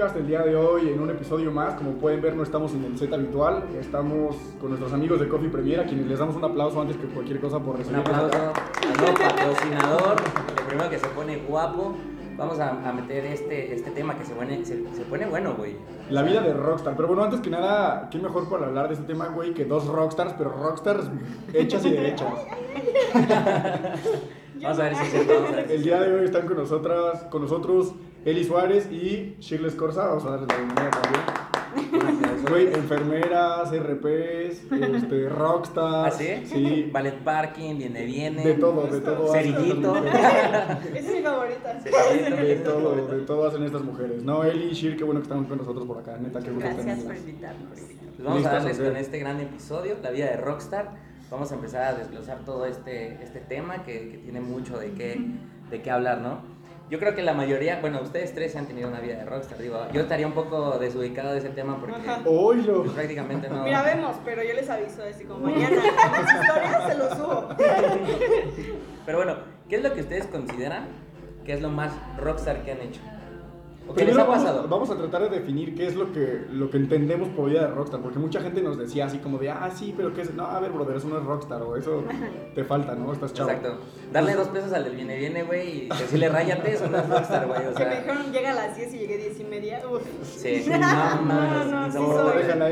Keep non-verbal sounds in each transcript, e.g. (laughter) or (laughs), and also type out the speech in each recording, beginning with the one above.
Podcast? El día de hoy en un episodio más, como pueden ver no estamos en el set habitual, estamos con nuestros amigos de Coffee Premier a quienes les damos un aplauso antes que cualquier cosa por Un recibir. aplauso al nuevo patrocinador, el primero que se pone guapo. Vamos a, a meter este, este tema que se pone, se, se pone bueno, güey. La vida de Rockstar. Pero bueno, antes que nada, ¿qué mejor para hablar de este tema, güey, que dos Rockstars, pero Rockstars hechas y derechas? (laughs) Vamos a ver si si El día de hoy están con nosotras, con nosotros Eli Suárez y Shirley Escorza. Vamos a darles la bienvenida también. (laughs) Güey, enfermeras, RPs, este, Rockstar. ¿Ah, sí? Sí. Ballet parking, viene, viene. De todo, de todo. hacen Cerillito. estas (laughs) mujeres. Esa es mi favorita. (laughs) De todo, de todo hacen estas mujeres. No, Eli y Shir, qué bueno que están con nosotros por acá. Neta, qué gusto Gracias por tenerlas. invitarnos. Pues vamos a darles con este gran episodio, la vida de Rockstar. Vamos a empezar a desglosar todo este, este tema que, que tiene mucho de qué, de qué hablar, ¿no? Yo creo que la mayoría, bueno, ustedes tres han tenido una vida de Rockstar, digo, yo estaría un poco desubicado de ese tema porque pues, prácticamente no... Mira, vemos, pero yo les aviso así como mañana historias se lo subo. Pero bueno, ¿qué es lo que ustedes consideran que es lo más Rockstar que han hecho? ¿O qué les ha vamos, pasado? vamos a tratar de definir qué es lo que, lo que entendemos por vida de Rockstar, porque mucha gente nos decía así como de, ah, sí, pero qué es, no, a ver, brother, eso no es Rockstar, o eso (laughs) te falta, ¿no? Estás chavo. Exacto. Darle dos pesos al del viene viene, güey, y decirle ráyate, eso no es Rockstar, güey, o Que me sea... dijeron llega a las 10 y llegué 10 y media. Uf. Sí, (laughs) No, no, no, no, no, sí (laughs) No, soy. déjala a.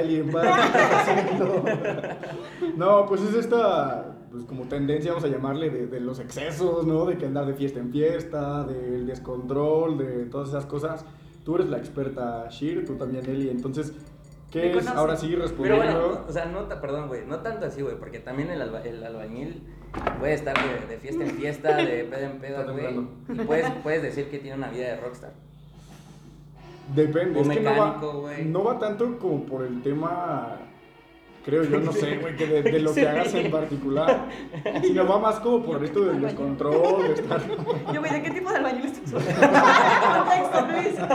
No, pues es esta, pues como tendencia, vamos a llamarle, de, de los excesos, ¿no? De que andar de fiesta en fiesta, del descontrol, de todas esas cosas. Tú eres la experta, Shir, tú también, Eli, entonces, ¿qué es? Ahora sí, Pero respondiendo. bueno, o sea, no, perdón, güey, no tanto así, güey, porque también el, alba- el albañil puede estar de, de fiesta en fiesta, de (laughs) pedo en pedo, güey, y puedes, puedes decir que tiene una vida de Rockstar. Depende, O es que no mecánico, va, güey. no va tanto como por el tema, creo yo, no sé, güey, que de, de lo que hagas en particular, sino va más como por esto del descontrol, de estar... Yo, güey, ¿de qué tipo de albañil estás Luis. (laughs)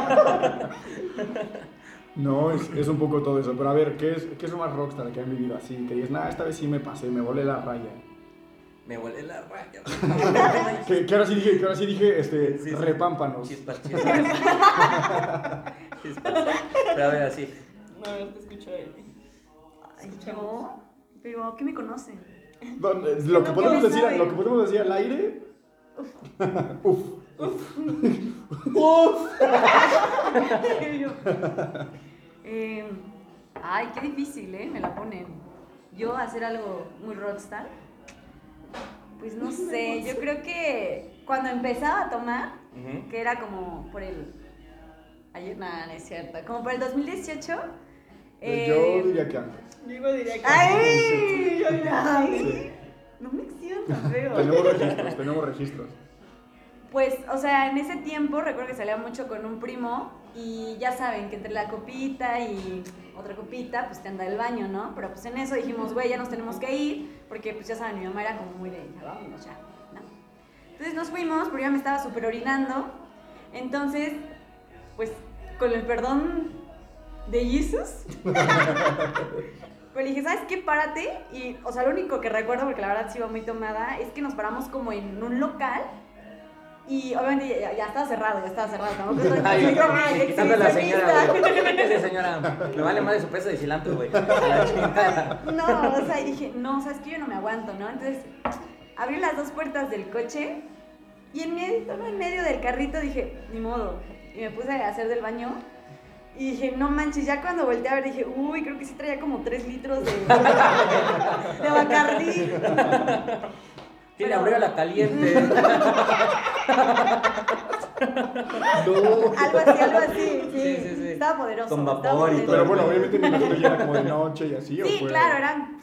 No, es, es un poco todo eso, pero a ver, ¿qué es, qué es lo más rockstar que han vivido así? Que dices, nada, esta vez sí me pasé, me volé la raya. Me volé la raya. (laughs) Que, que ahora sí dije, que ahora sí dije, este, Sí, sí. repámpanos. Chispas, (laughs) chispas. Chispas. Pero a ver, así. No, a ver, te escucho él. Ay, yo, pero ¿qué me conocen? Don- eh, Lo que No, podemos ¿qué decir, lo que podemos decir al aire... Uf. (laughs) Yo, (laughs) eh, ay, qué difícil, ¿eh? Me la ponen. Yo hacer algo muy rockstar. Pues no sé, yo creo que cuando empezaba a tomar, que era como por el... Ayer, nada, no es cierto. Como por el 2018. eh, Yo diría que antes. Yo diría que. ¡Ay! Yo ¡Ay! No me tan feo. Tenemos registros, tenemos registros. Pues, o sea, en ese tiempo recuerdo que salía mucho con un primo y ya saben que entre la copita y otra copita, pues te anda el baño, ¿no? Pero pues en eso dijimos, güey, ya nos tenemos que ir, porque pues ya saben, mi mamá era como muy de, ya vámonos, ya, ¿no? Entonces nos fuimos, pero ya me estaba súper orinando. Entonces, pues, con el perdón de Jesus, le dije, ¿sabes qué? Párate. Y, o sea, lo único que recuerdo, porque la verdad sí iba muy tomada, es que nos paramos como en un local. Y obviamente ya, ya estaba cerrado, ya estaba cerrado. Tampoco estoy Ay, quitando la señora, güey. (laughs) Señora, me vale más de su peso de cilantro, güey. No, o sea, y dije, no, sabes que yo no me aguanto, ¿no? Entonces, abrí las dos puertas del coche y en medio, en medio del carrito dije, ni modo. Y me puse a hacer del baño. Y dije, no manches, ya cuando volteé a ver dije, uy, creo que sí traía como tres litros de, (laughs) de Bacardí. Tiene abrió la caliente. (laughs) No. Algo así, algo así. Sí, Sí, sí, sí. Estaba poderoso. Con vapor y poderoso. Pero bueno, obviamente me imagino ya era como de noche y así, ¿o Sí, fue? claro, eran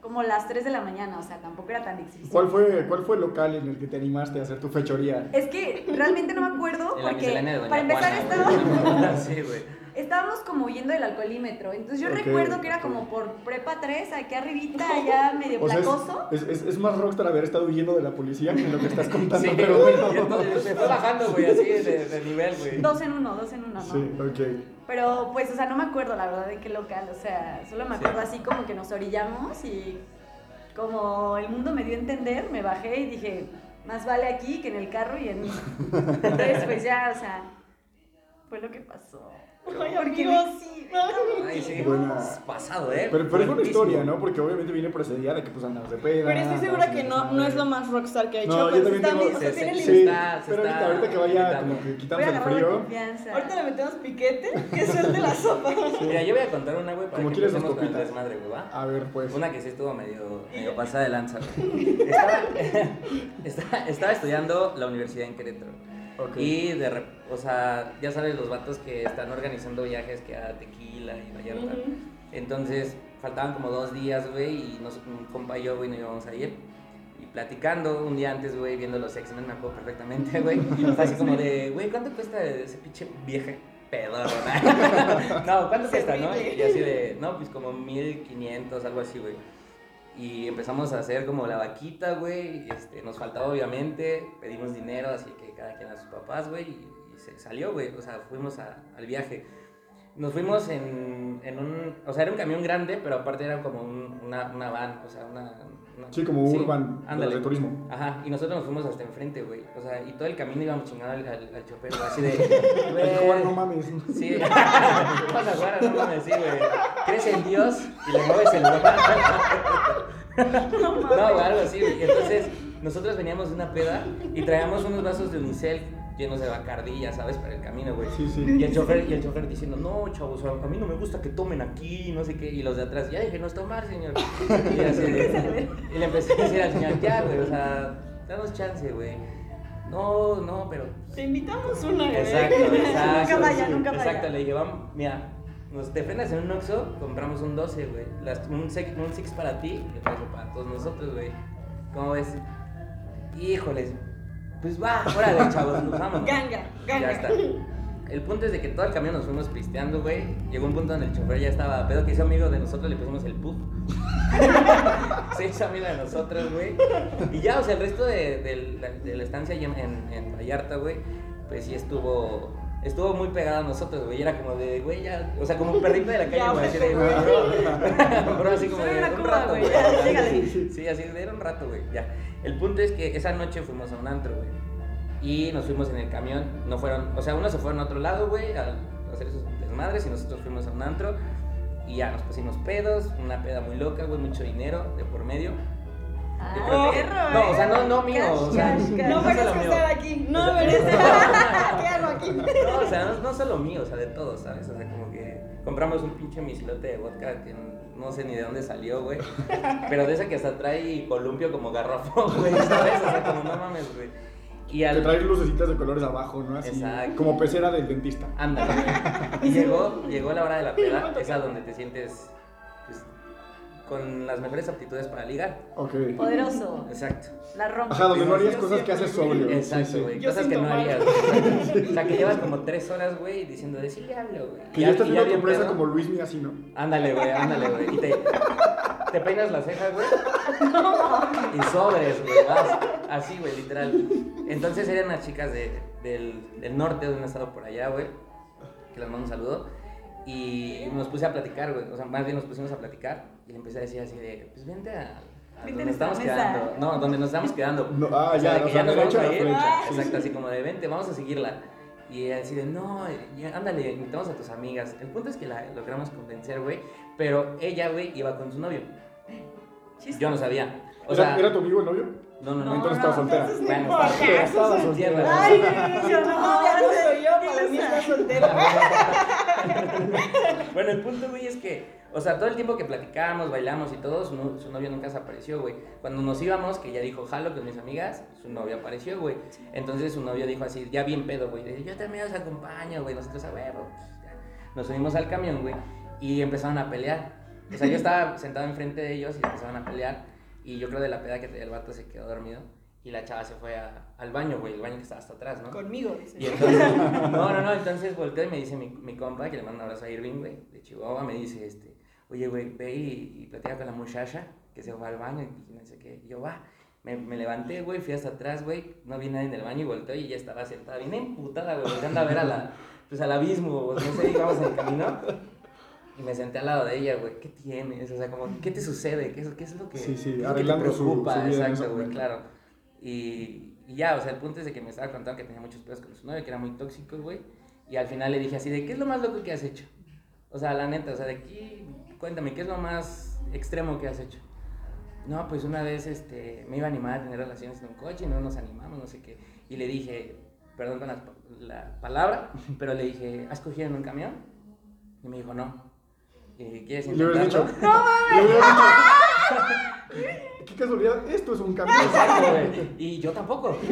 como las 3 de la mañana, o sea, tampoco era tan exhibición. ¿Cuál fue, ¿Cuál fue el local en el que te animaste a hacer tu fechoría? Es que realmente no me acuerdo porque miscelánea de Doña para empezar Juana, estaba. (laughs) Sí, güey. Estábamos como huyendo del alcoholímetro. Entonces yo recuerdo que era como por prepa 3, aquí arribita, (laughs) allá medio O sea, placoso. es, es, es, es más rockstar haber estado huyendo de la policía que lo que estás (laughs) contando, Sí, pero bueno. Entonces se fue bajando, güey, así de, de nivel, güey. Dos en uno, dos en uno, ¿no? Sí, ok. Pero pues, o sea, no me acuerdo la verdad de qué local, o sea, solo me Sí. acuerdo así como que nos orillamos y como el mundo me dio a entender, me bajé y dije, más vale aquí que en el carro y en... (laughs) Entonces, pues ya, o sea, fue lo que pasó. Ay, Porque amigos, sí, Ay, sí, Buena. es pasado, ¿eh? Pero, pero es Fuertísimo. historia, ¿no? Porque obviamente viene precedida de que pues andamos de peda. Pero estoy segura que no, no es lo más rockstar que ha hecho. No, yo también tengo- se- se- Sí, está- se pero ahorita, está ahorita que vaya como que quitamos el frío. Ahorita le metemos piquete, que suelte la (laughs) sopa. Mira, yo voy a contar una, güey, para Como que quieres empecemos con el desmadre, güey, ¿va? A ver, pues. Una que sí estuvo medio, medio pasada de lanza. güey. Estaba, (laughs) estaba, estaba estudiando la universidad en Querétaro. Y de rep- o sea, ya sabes, los vatos que están organizando viajes que a Tequila y Vallarta. Ujú. Entonces, faltaban como dos días, güey, y nos, un compa y yo, güey, nos íbamos a ir. Y platicando un día antes, güey, viendo los X-Men, me acuerdo perfectamente, (laughs) güey. Fue así como de, güey, ¿cuánto cuesta ese pinche vieje pedorro, no? (laughs) no, ¿cuánto cuesta, no? Y así de, no, pues como 1500, algo así, güey. Y empezamos a hacer como la vaquita, güey. Este, nos faltaba obviamente, pedimos dinero, así que cada quien a sus papás, güey. Y, y se salió, güey. O sea, fuimos a- al viaje. Nos fuimos en, en un. O sea, era un camión grande, pero aparte era como un- una, una van, o sea, una. una- Sí, como urban, de ándale. de turismo. Ajá, y nosotros nos fuimos hasta enfrente, güey. O sea, y todo el camino íbamos chingando al, al, al chofer, güey, así de. (laughs) Güey, no mames. Sí, (laughs) pasa guara, no mames, sí, güey. Crees en Dios y le mueves el lugar. No, güey, algo así, güey. Entonces, nosotros veníamos de una peda y traíamos unos vasos de unicel llenos de bacardilla, ¿sabes? Para el camino, güey. Sí, sí. Y el chofer, y el chofer diciendo, no, chavos, a mí no me gusta que tomen aquí, no sé qué. Y los de atrás, ya déjenos tomar, señor. (laughs) Y, así y le empecé a decir al señor, ya, güey, o sea, danos chance, güey. No, no, pero Te invitamos una, güey. Exacto, (laughs) exacto. Nunca vaya, nunca vaya. Exacto, le dije, vamos, mira, nos te frenas en un Oxxo, compramos un 12, güey. Las- Un, six, un six para ti y otro para todos nosotros, güey. ¿Cómo ves? Híjoles, pues va, órale, chavos, nos vamos. Ganga, ganga. Ya está. El punto es de que todo el camino nos fuimos pisteando, güey. Llegó un punto donde el chofer ya estaba pedo, que hizo amigo de nosotros, le pusimos el puff. (laughs) Se hizo amigo de nosotros, güey. Y ya, o sea, el resto de, de la, de la estancia en, en, en Vallarta, güey, pues sí estuvo. Estuvo muy pegado a nosotros, güey. Era como de, güey, ya. O sea, como un perrito de la (laughs) calle, güey. Así de, güey. (laughs) así como de. Un rato, güey, Sí, así de, era un rato, güey. Ya. El punto es que esa noche fuimos a un antro, güey. Y nos fuimos en el camión. No fueron, o sea, unos se fueron a otro lado, güey, a hacer sus desmadres. Y nosotros fuimos a un antro. Y ya nos pusimos pedos. Una peda muy loca, güey, mucho dinero de por medio. Ah, que- perro, no, o sea, ¿eh? no, no mío, o sea, Cash, cash. No mío. estar aquí. No O (laughs) sea, merezco. ¿Qué hago aquí? No, o sea, no, no solo mío, o sea, de todos, ¿sabes? O sea, como que compramos un pinche misilote de vodka que no sé ni de dónde salió, güey. (laughs) Pero de esa que hasta trae columpio como garrafón, güey, ¿sabes? O sea, como no mames, güey. Y Te al... traes lucecitas de colores abajo, ¿no? Así. Exacto. Como pecera del dentista. Ándale, güey. (laughs) Y llegó, llegó la hora de la peda, esa donde te sientes con las mejores aptitudes para ligar. Ok. Poderoso. Exacto. La rompe. Ajá, donde no harías cosas que haces sobrio. Exacto, Sí, sí. güey. Cosas que no harías. güey. (laughs) O sea, que llevas como tres horas, güey, diciendo de sí le hablo, güey. Que ya estás y viendo tu presa como Luis Mía, así, ¿no? Ándale, güey, ándale, güey. Y te, te peinas las cejas, güey. (laughs) Y sobres, güey. vas. Así, güey, literal. Entonces eran unas chicas de, del, del norte, de un estado por allá, güey. Que les mando un saludo. Y nos puse a platicar, güey. O sea, más bien nos pusimos a platicar. Y le empecé a decir así de, pues vente a. a Vente donde nos estamos mesa. quedando. No, donde nos estamos quedando. No, ah, O sea, ya, de que sea, nos vamos a la ir. Ah, Exacto, sí. así como de vente, vamos a seguirla. Y ella así de, no, ya, ándale, invitamos a tus amigas. El punto es que la logramos convencer, güey. Pero ella, güey, iba con su novio. Chiste. Yo no sabía. O ¿Era, sea, ¿Era tu amigo el novio? no, no, no. Entonces no, estaba soltera. Bueno, estaba- soltera. Ay, yo no, No, ya soy yo, para mí está soltera. (laughs) Bueno, el punto, güey, es que, o sea, todo el tiempo que platicábamos, bailamos y todo, su, no- su novio nunca se apareció, güey. Cuando nos íbamos, que ella dijo, jalo con mis amigas, su novio apareció, güey. Entonces su novio dijo así, ya bien pedo, güey. Yo también os acompaño, güey. Nosotros a huevo. pues, ya. Nos subimos al camión, güey, y empezaron a pelear. O sea, yo estaba sentado enfrente de ellos y empezaron a pelear. Y yo creo de la peda que el vato se quedó dormido. Y la chava se fue a- al baño, güey, el baño que estaba hasta atrás, ¿no? Conmigo, dice. Y entonces, (laughs) no, no, no, entonces volteo y me dice mi, mi compa, que le mando un abrazo a Irving, güey, de Chihuahua, me dice, este, oye, güey, ve y, y platica con la muchacha que se fue al baño y no sé qué. Y yo, va, me, me levanté, güey, fui hasta atrás, güey, no vi nadie en el baño y volteo y ella estaba sentada, bien emputada, güey, volteando a ver a la, pues al abismo, no sé, íbamos en el camino. Y me senté al lado de ella, güey, ¿qué tienes? O sea, como, ¿qué te sucede? ¿Qué es, qué es lo que, Sí, sí, que te su- preocupa? su vida ese Exacto, güey, claro. Y, y ya, o sea, el punto es de que me estaba contando que tenía muchos pedos con su novio, que era muy tóxico, güey. Y al final le dije así, de ¿qué es lo más loco que has hecho? O sea, la neta, o sea, de aquí, cuéntame, ¿qué es lo más extremo que has hecho? No, pues una vez este, me iba a animar a tener relaciones en un coche y no nos animamos, no sé qué. Y le dije, perdón con la, la palabra, (laughs) pero le dije, ¿has cogido en un camión? Y me dijo, no. Y dije, ¿quieres Y le hubieras dicho, intentarlo? le hubieras dicho, (laughs) qué casualidad, esto es un cambio. Exacto, güey. Y yo tampoco. (laughs)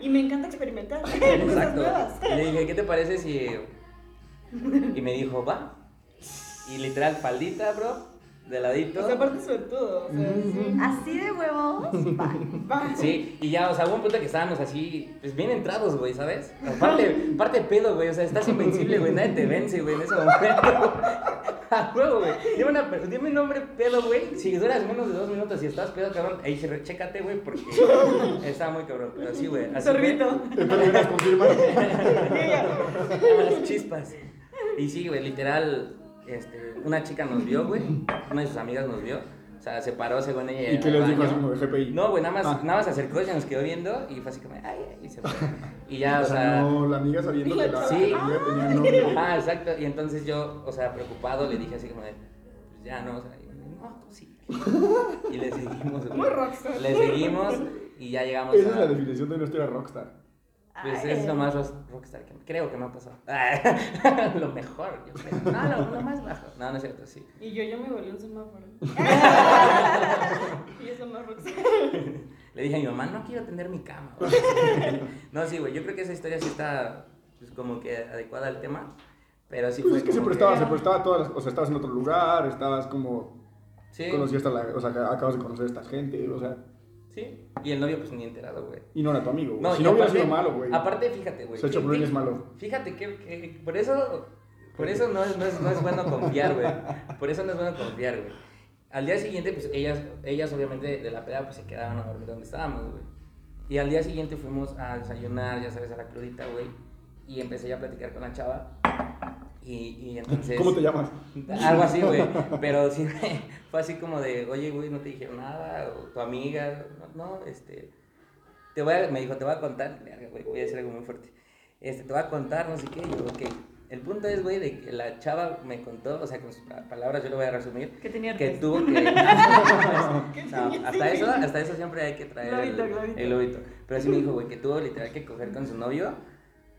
Y me encanta experimentar. Cosas Exacto. nuevas. Le dije, ¿qué te parece si...? Y me dijo, va. Y literal, faldita, bro, de ladito. O sea, aparte sobre todo. O sea, sí. Así de huevos. Va. Va. Sí, y ya, o sea, hubo un punto que estábamos así, pues bien entrados, güey, ¿sabes? Aparte, aparte pedo, güey, o sea, estás invencible, güey, nadie te vence, güey, en ese momento. (laughs) A huevo, güey. Dime, una, dime un nombre pedo, güey. Si duras menos de dos minutos y estás pedo, cabrón, ahí chécate, güey, porque (laughs) está muy cabrón. Pero sí, güey. Sorbito. Entonces me confirma. fue, Las (laughs) chispas. Y sí, güey, literal, este, una chica nos vio, güey. Una de sus amigas nos vio. O sea, se paró según ella. ¿Y qué les dijo así como de GPI? No, güey, nada más, Ah. nada más se acercó y se nos quedó viendo y fue así como, ay, ay, y se fue. Y ya, O sea, no, la amiga sabiendo que la Sí. amiga tenía. Ah, exacto. Y entonces yo, o sea, preocupado, le dije así como de, pues ya no, o sea, y me dijo, no, tú sí. Y le seguimos, güey. Muy rockstar. Le seguimos y ya llegamos Esa a. es la definición de nuestra rockstar. Pues Ay. es lo más ros- rockstar que creo que me ha pasado. (laughs) lo mejor, yo creo. No, lo, lo más bajo. No, no es cierto, sí. Y yo, yo me volví un semáforo. (laughs) (laughs) y eso más rockstar. Le dije a mi mamá, no quiero tender mi cama. güey". no, sí, güey, yo creo que esa historia sí está pues, como que adecuada al tema. Pero sí Pues fue es que se prestaba, se prestaba todas las, o sea, estabas en otro lugar, estabas como, Sí, conocías a la, o sea, acabas de conocer a esta gente, o sea, sí. Y el novio pues ni enterado, güey. y no era tu amigo, güey. No, si no hubiera sido malo, güey. Aparte, fíjate, güey. Se ha hecho que- por él que- es malo. Fíjate que, que por eso, por eso no es, no, es, no es bueno confiar, güey. Por eso no es bueno confiar, güey. Al día siguiente, pues ellas, ellas obviamente de la peda, pues se quedaban a dormir donde estábamos, güey. Y al día siguiente fuimos a desayunar, ya sabes, a la crudita, güey. Y empecé ya a platicar con la chava. Y, y entonces... ¿Cómo te llamas? Algo así, güey. Pero sí, fue así como de, oye, güey, no te dijeron nada, o tu amiga, no, no, este, te voy a, me dijo, te voy a contar, güey, voy a decir algo muy fuerte, este, te voy a contar, no sé qué, y yo, ok. El punto es, güey, de que la chava me contó, o sea, con sus pa- palabras yo lo voy a resumir, Que tenía que tuvo que... (laughs) No, hasta eso, hasta eso siempre hay que traer Globito, el, globito. el globito. Pero sí me dijo, güey, que tuvo literal que coger con su novio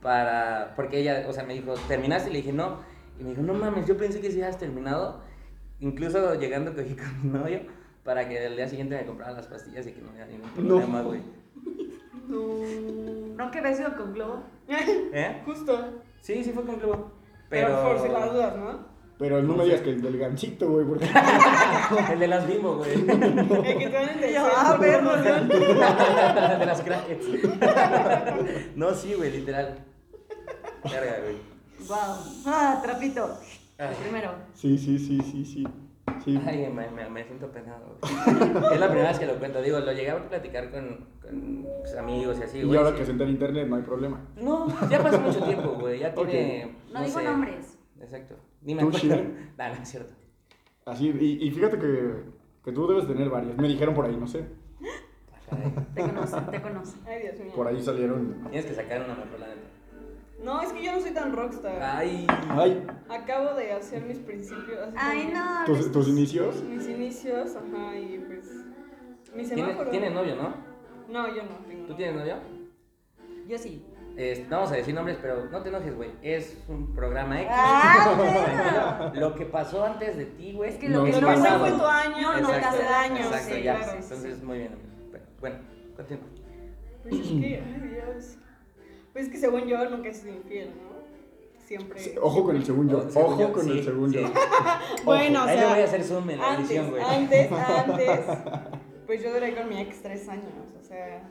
para... Porque ella, o sea, me dijo, ¿terminaste? Y le dije, no. Y me dijo, no mames, yo pensé que sí habías terminado. Incluso llegando cogí (laughs) con mi novio para que el día siguiente me comprara las pastillas y que no había ningún No. problema, güey. No. ¿No que había sido con globo? ¿Eh? Justo. Sí, sí fue con globo. Pero, Pero... por si las dudas, ¿no? Pero no me digas que el del ganchito, güey, porque (laughs) El de las bimbo, güey. (laughs) El que te van a. Ah, perro, de las crackets. no, sí, güey, literal. Verga, güey. Wow. Ah, trapito. El primero. sí, sí, sí, sí, sí. Sí. Ay, me, me, me siento penado. güey. (laughs) es la primera vez que lo cuento. Digo, lo llegué a platicar con, con pues, amigos y así, y güey. ahora sí. que se entra en internet no hay problema. No, ya pasó mucho tiempo, güey. Ya tiene. No, digo sé. nombres. Exacto. Ni me ¿Tú, acuerdo. (laughs) Nah, no es cierto. Así, y, y fíjate que, que tú debes tener varias. Me dijeron por ahí, no sé. Caray. Te conoce, te conoce. Ay, Dios mío. Por ahí salieron. Tienes que sacar una mejor, la neta. No, es que yo no soy tan rockstar. Ay. Ay, Acabo de hacer mis principios. Ay, no. tus, tus inicios. Mis inicios, ajá, y pues. Mi ¿Tiene, semáforo. tiene novio, ¿no? No, yo no tengo. ¿Tú novio. tienes novio? Yo sí. Este, no vamos a decir nombres, pero no te enojes, güey. Es un programa X. Ah. (laughs) Lo que pasó antes de ti, güey. Es que lo que es Lo no que no pasado. fue tu año, no te Exacto, hace daño. Exacto, sí, ya. claro. Entonces, muy bien, amigo. Bueno, continúa. Pues es que, ay Dios. Pues es que según yo nunca he sido infiel, ¿no? Siempre. Sí, Ojo con el según yo. Según Ojo yo, con sí, el según sí. yo. (laughs) Bueno, o Ahí le sea. voy a hacer zoom en la antes, edición, güey. antes, (laughs) antes, pues yo duré con mi ex tres años, o sea,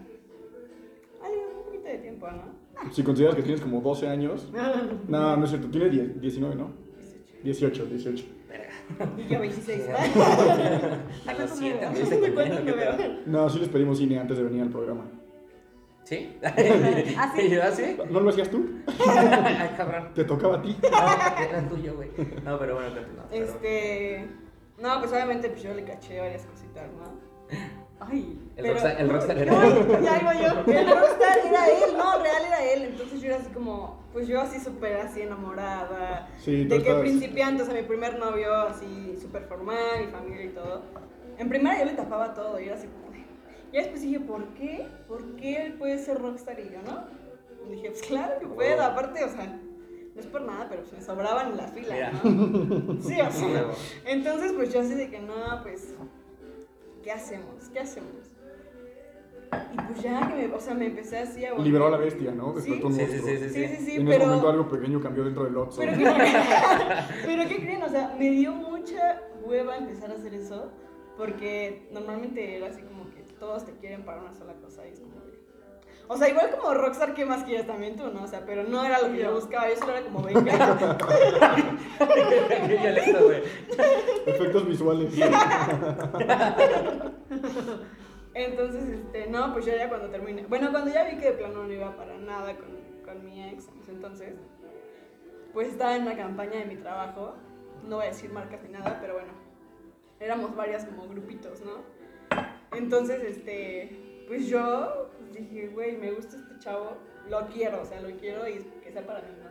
ay, un poquito de tiempo, ¿no? Si consideras que tienes como 12 años. (laughs) No, no es cierto. Tienes 10 19, ¿no? 18, 18. Y yo 26. Sí. ¿A los cuánto me siete veo? años te ¿A cuánto conviene, me ¿qué veo? No, sí les pedimos cine antes de venir al programa. ¿Sí? (laughs) ¿Ah, sí? (laughs) ¿Y yo así? ¿No lo hacías tú? (laughs) Ay, cabrón. Te tocaba a ti. No, era tuyo, güey. No, pero bueno, continúa. pero- Este, no, pues obviamente pues yo le caché varias cositas, ¿no? Ay. El, Pero- rockstar, el rockstar era. No, ya iba yo. El rockstar era él, no, real era él. Entonces yo era así como, pues yo así súper así enamorada. Sí, de que principiante, o sea, mi primer novio así súper formal, mi familia y todo. En primera yo le tapaba todo y era así ya después dije, ¿por qué? ¿Por qué él puede ser rockstar y yo no? Y dije, pues claro que puedo, aparte, o sea, no es por nada, pero pues me sobraban en la fila. ¿no? (laughs) Sí, o sea. Entonces, pues yo así de que no, pues, ¿qué hacemos? ¿Qué hacemos? Y pues ya que me, o sea, me empecé así a volver- Liberó a la bestia, ¿no? Sí. Despertó un Sí, sí, sí, sí, Sí, sí, sí, en ese pero... momento algo pequeño cambió dentro del Otso. Pero ¿qué, (laughs) creen? (laughs) pero ¿qué creen? O sea, me dio mucha hueva empezar a hacer eso, porque normalmente era así como todos te quieren para una sola cosa y es como de... O sea, igual como Rockstar, ¿qué más quieres también tú, no? O sea, pero no era lo que yo buscaba, yo solo era como, venga. (laughs) Qué violento, güey. Efectos visuales. Entonces, este, no, pues yo ya cuando terminé, bueno, cuando ya vi que de plano no iba para nada con, con mi ex en ese entonces, pues estaba en una campaña de mi trabajo, no voy a decir marcas ni nada, pero bueno, éramos varias como grupitos, ¿no? Entonces, este, pues yo pues dije, güey, me gusta este chavo, lo quiero, o sea, lo quiero y que sea para mí, ¿no?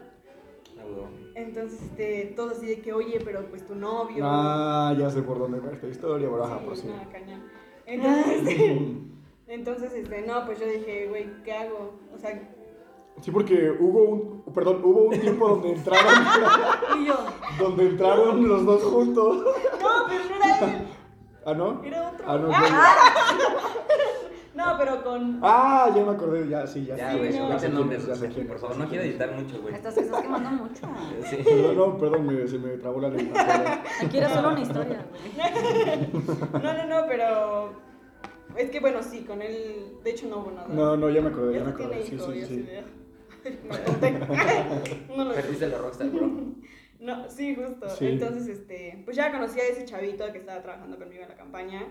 Ah. Entonces, este, todo así de que, oye, pero pues tu novio... Ah, ya sé por dónde va esta historia, pero ajá, Sí, pues sí. no, cañón. Entonces, este, (laughs) entonces, este, no, pues yo dije, güey, ¿qué hago? O sea, Sí, porque hubo un, perdón, hubo un tiempo donde entraron, (laughs) Y yo. (laughs) donde entraron los dos juntos. no, pero no era él, ¿Ah, no? era otro. Ah, no. (laughs) No, pero con... Ah, ya me acordé, ya, sí, ya. Ya, güey, no. no quién nombres, es, ya sé quién por favor. No quiero editar mucho, güey. Estás, estás quemando mucho. (laughs) Sí. Perdón, no, perdón, me- se me trabó la lengua. Aquí era solo una historia, güey. (laughs) No, no, no, pero... Es que bueno, sí, con él, de hecho no hubo nada. No, no, ya me acordé, ya Ya me acordé. Sí, sí, sí. conté. No lo Perdiste la rockstar, bro. No, sí, justo. Sí. Entonces, este, pues ya conocí a ese chavito que estaba trabajando conmigo en la campaña.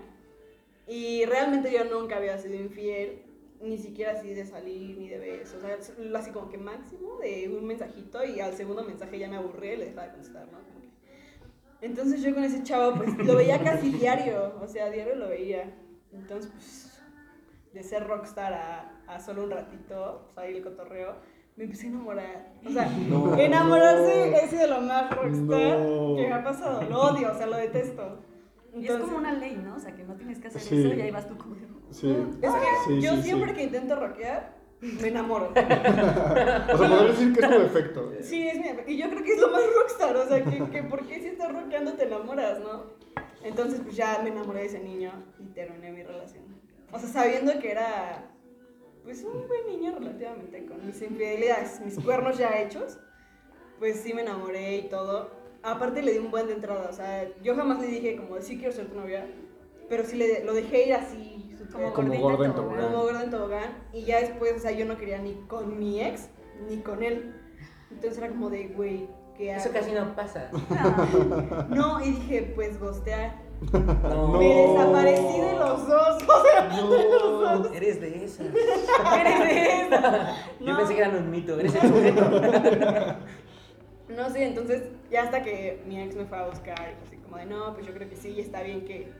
Y realmente yo nunca había sido infiel, ni siquiera así de salir ni de besos. O sea, así como que máximo de un mensajito y al segundo mensaje ya me aburrí y le dejaba de contestar, ¿no? Como que- Entonces yo con ese chavo, pues lo veía casi (laughs) diario, o sea, diario lo veía. Entonces, pues, de ser rockstar a, a solo un ratito, pues ahí el cotorreo, me empecé a enamorar. O sea, (laughs) No. enamorarse es de lo más rockstar No. que me ha pasado. Lo odio, o sea, lo detesto. Y es como una ley, ¿no? O sea, que no tienes que hacer Sí. eso y ahí vas tú como de... Sí. Es que Sí, yo sí, siempre sí. que intento rockear, me enamoro. (laughs) O sea, podría decir que es tu defecto. Sí, es mi... Y yo creo que es lo más rockstar, o sea, que, que por qué si estás rockeando te enamoras, ¿no? Entonces, pues ya me enamoré de ese niño y terminé mi relación. O sea, sabiendo que era, pues, un buen niño relativamente, con mis infidelidades, mis cuernos ya hechos, pues sí me enamoré y todo. Aparte le di un buen de entrada, o sea, yo jamás le dije como, sí quiero ser tu novia, pero sí le, lo dejé ir así, Como Como gordita gordo en tobogán. tobogán. como gordo en tobogán y ya después, o sea, yo no quería ni con mi ex ni con él. Entonces era como de, güey, ¿qué hago? Eso casi no pasa. (laughs) No, y dije, pues gostear. No. Me desaparecí de los dos, (laughs) o sea, No. Eres de esas. (laughs) eres de esa. (laughs) Yo No. pensé que eran un mito. Eres el sujeto. No sé, entonces ya hasta que mi ex me fue a buscar y así como de, no, pues yo creo que sí, está bien que...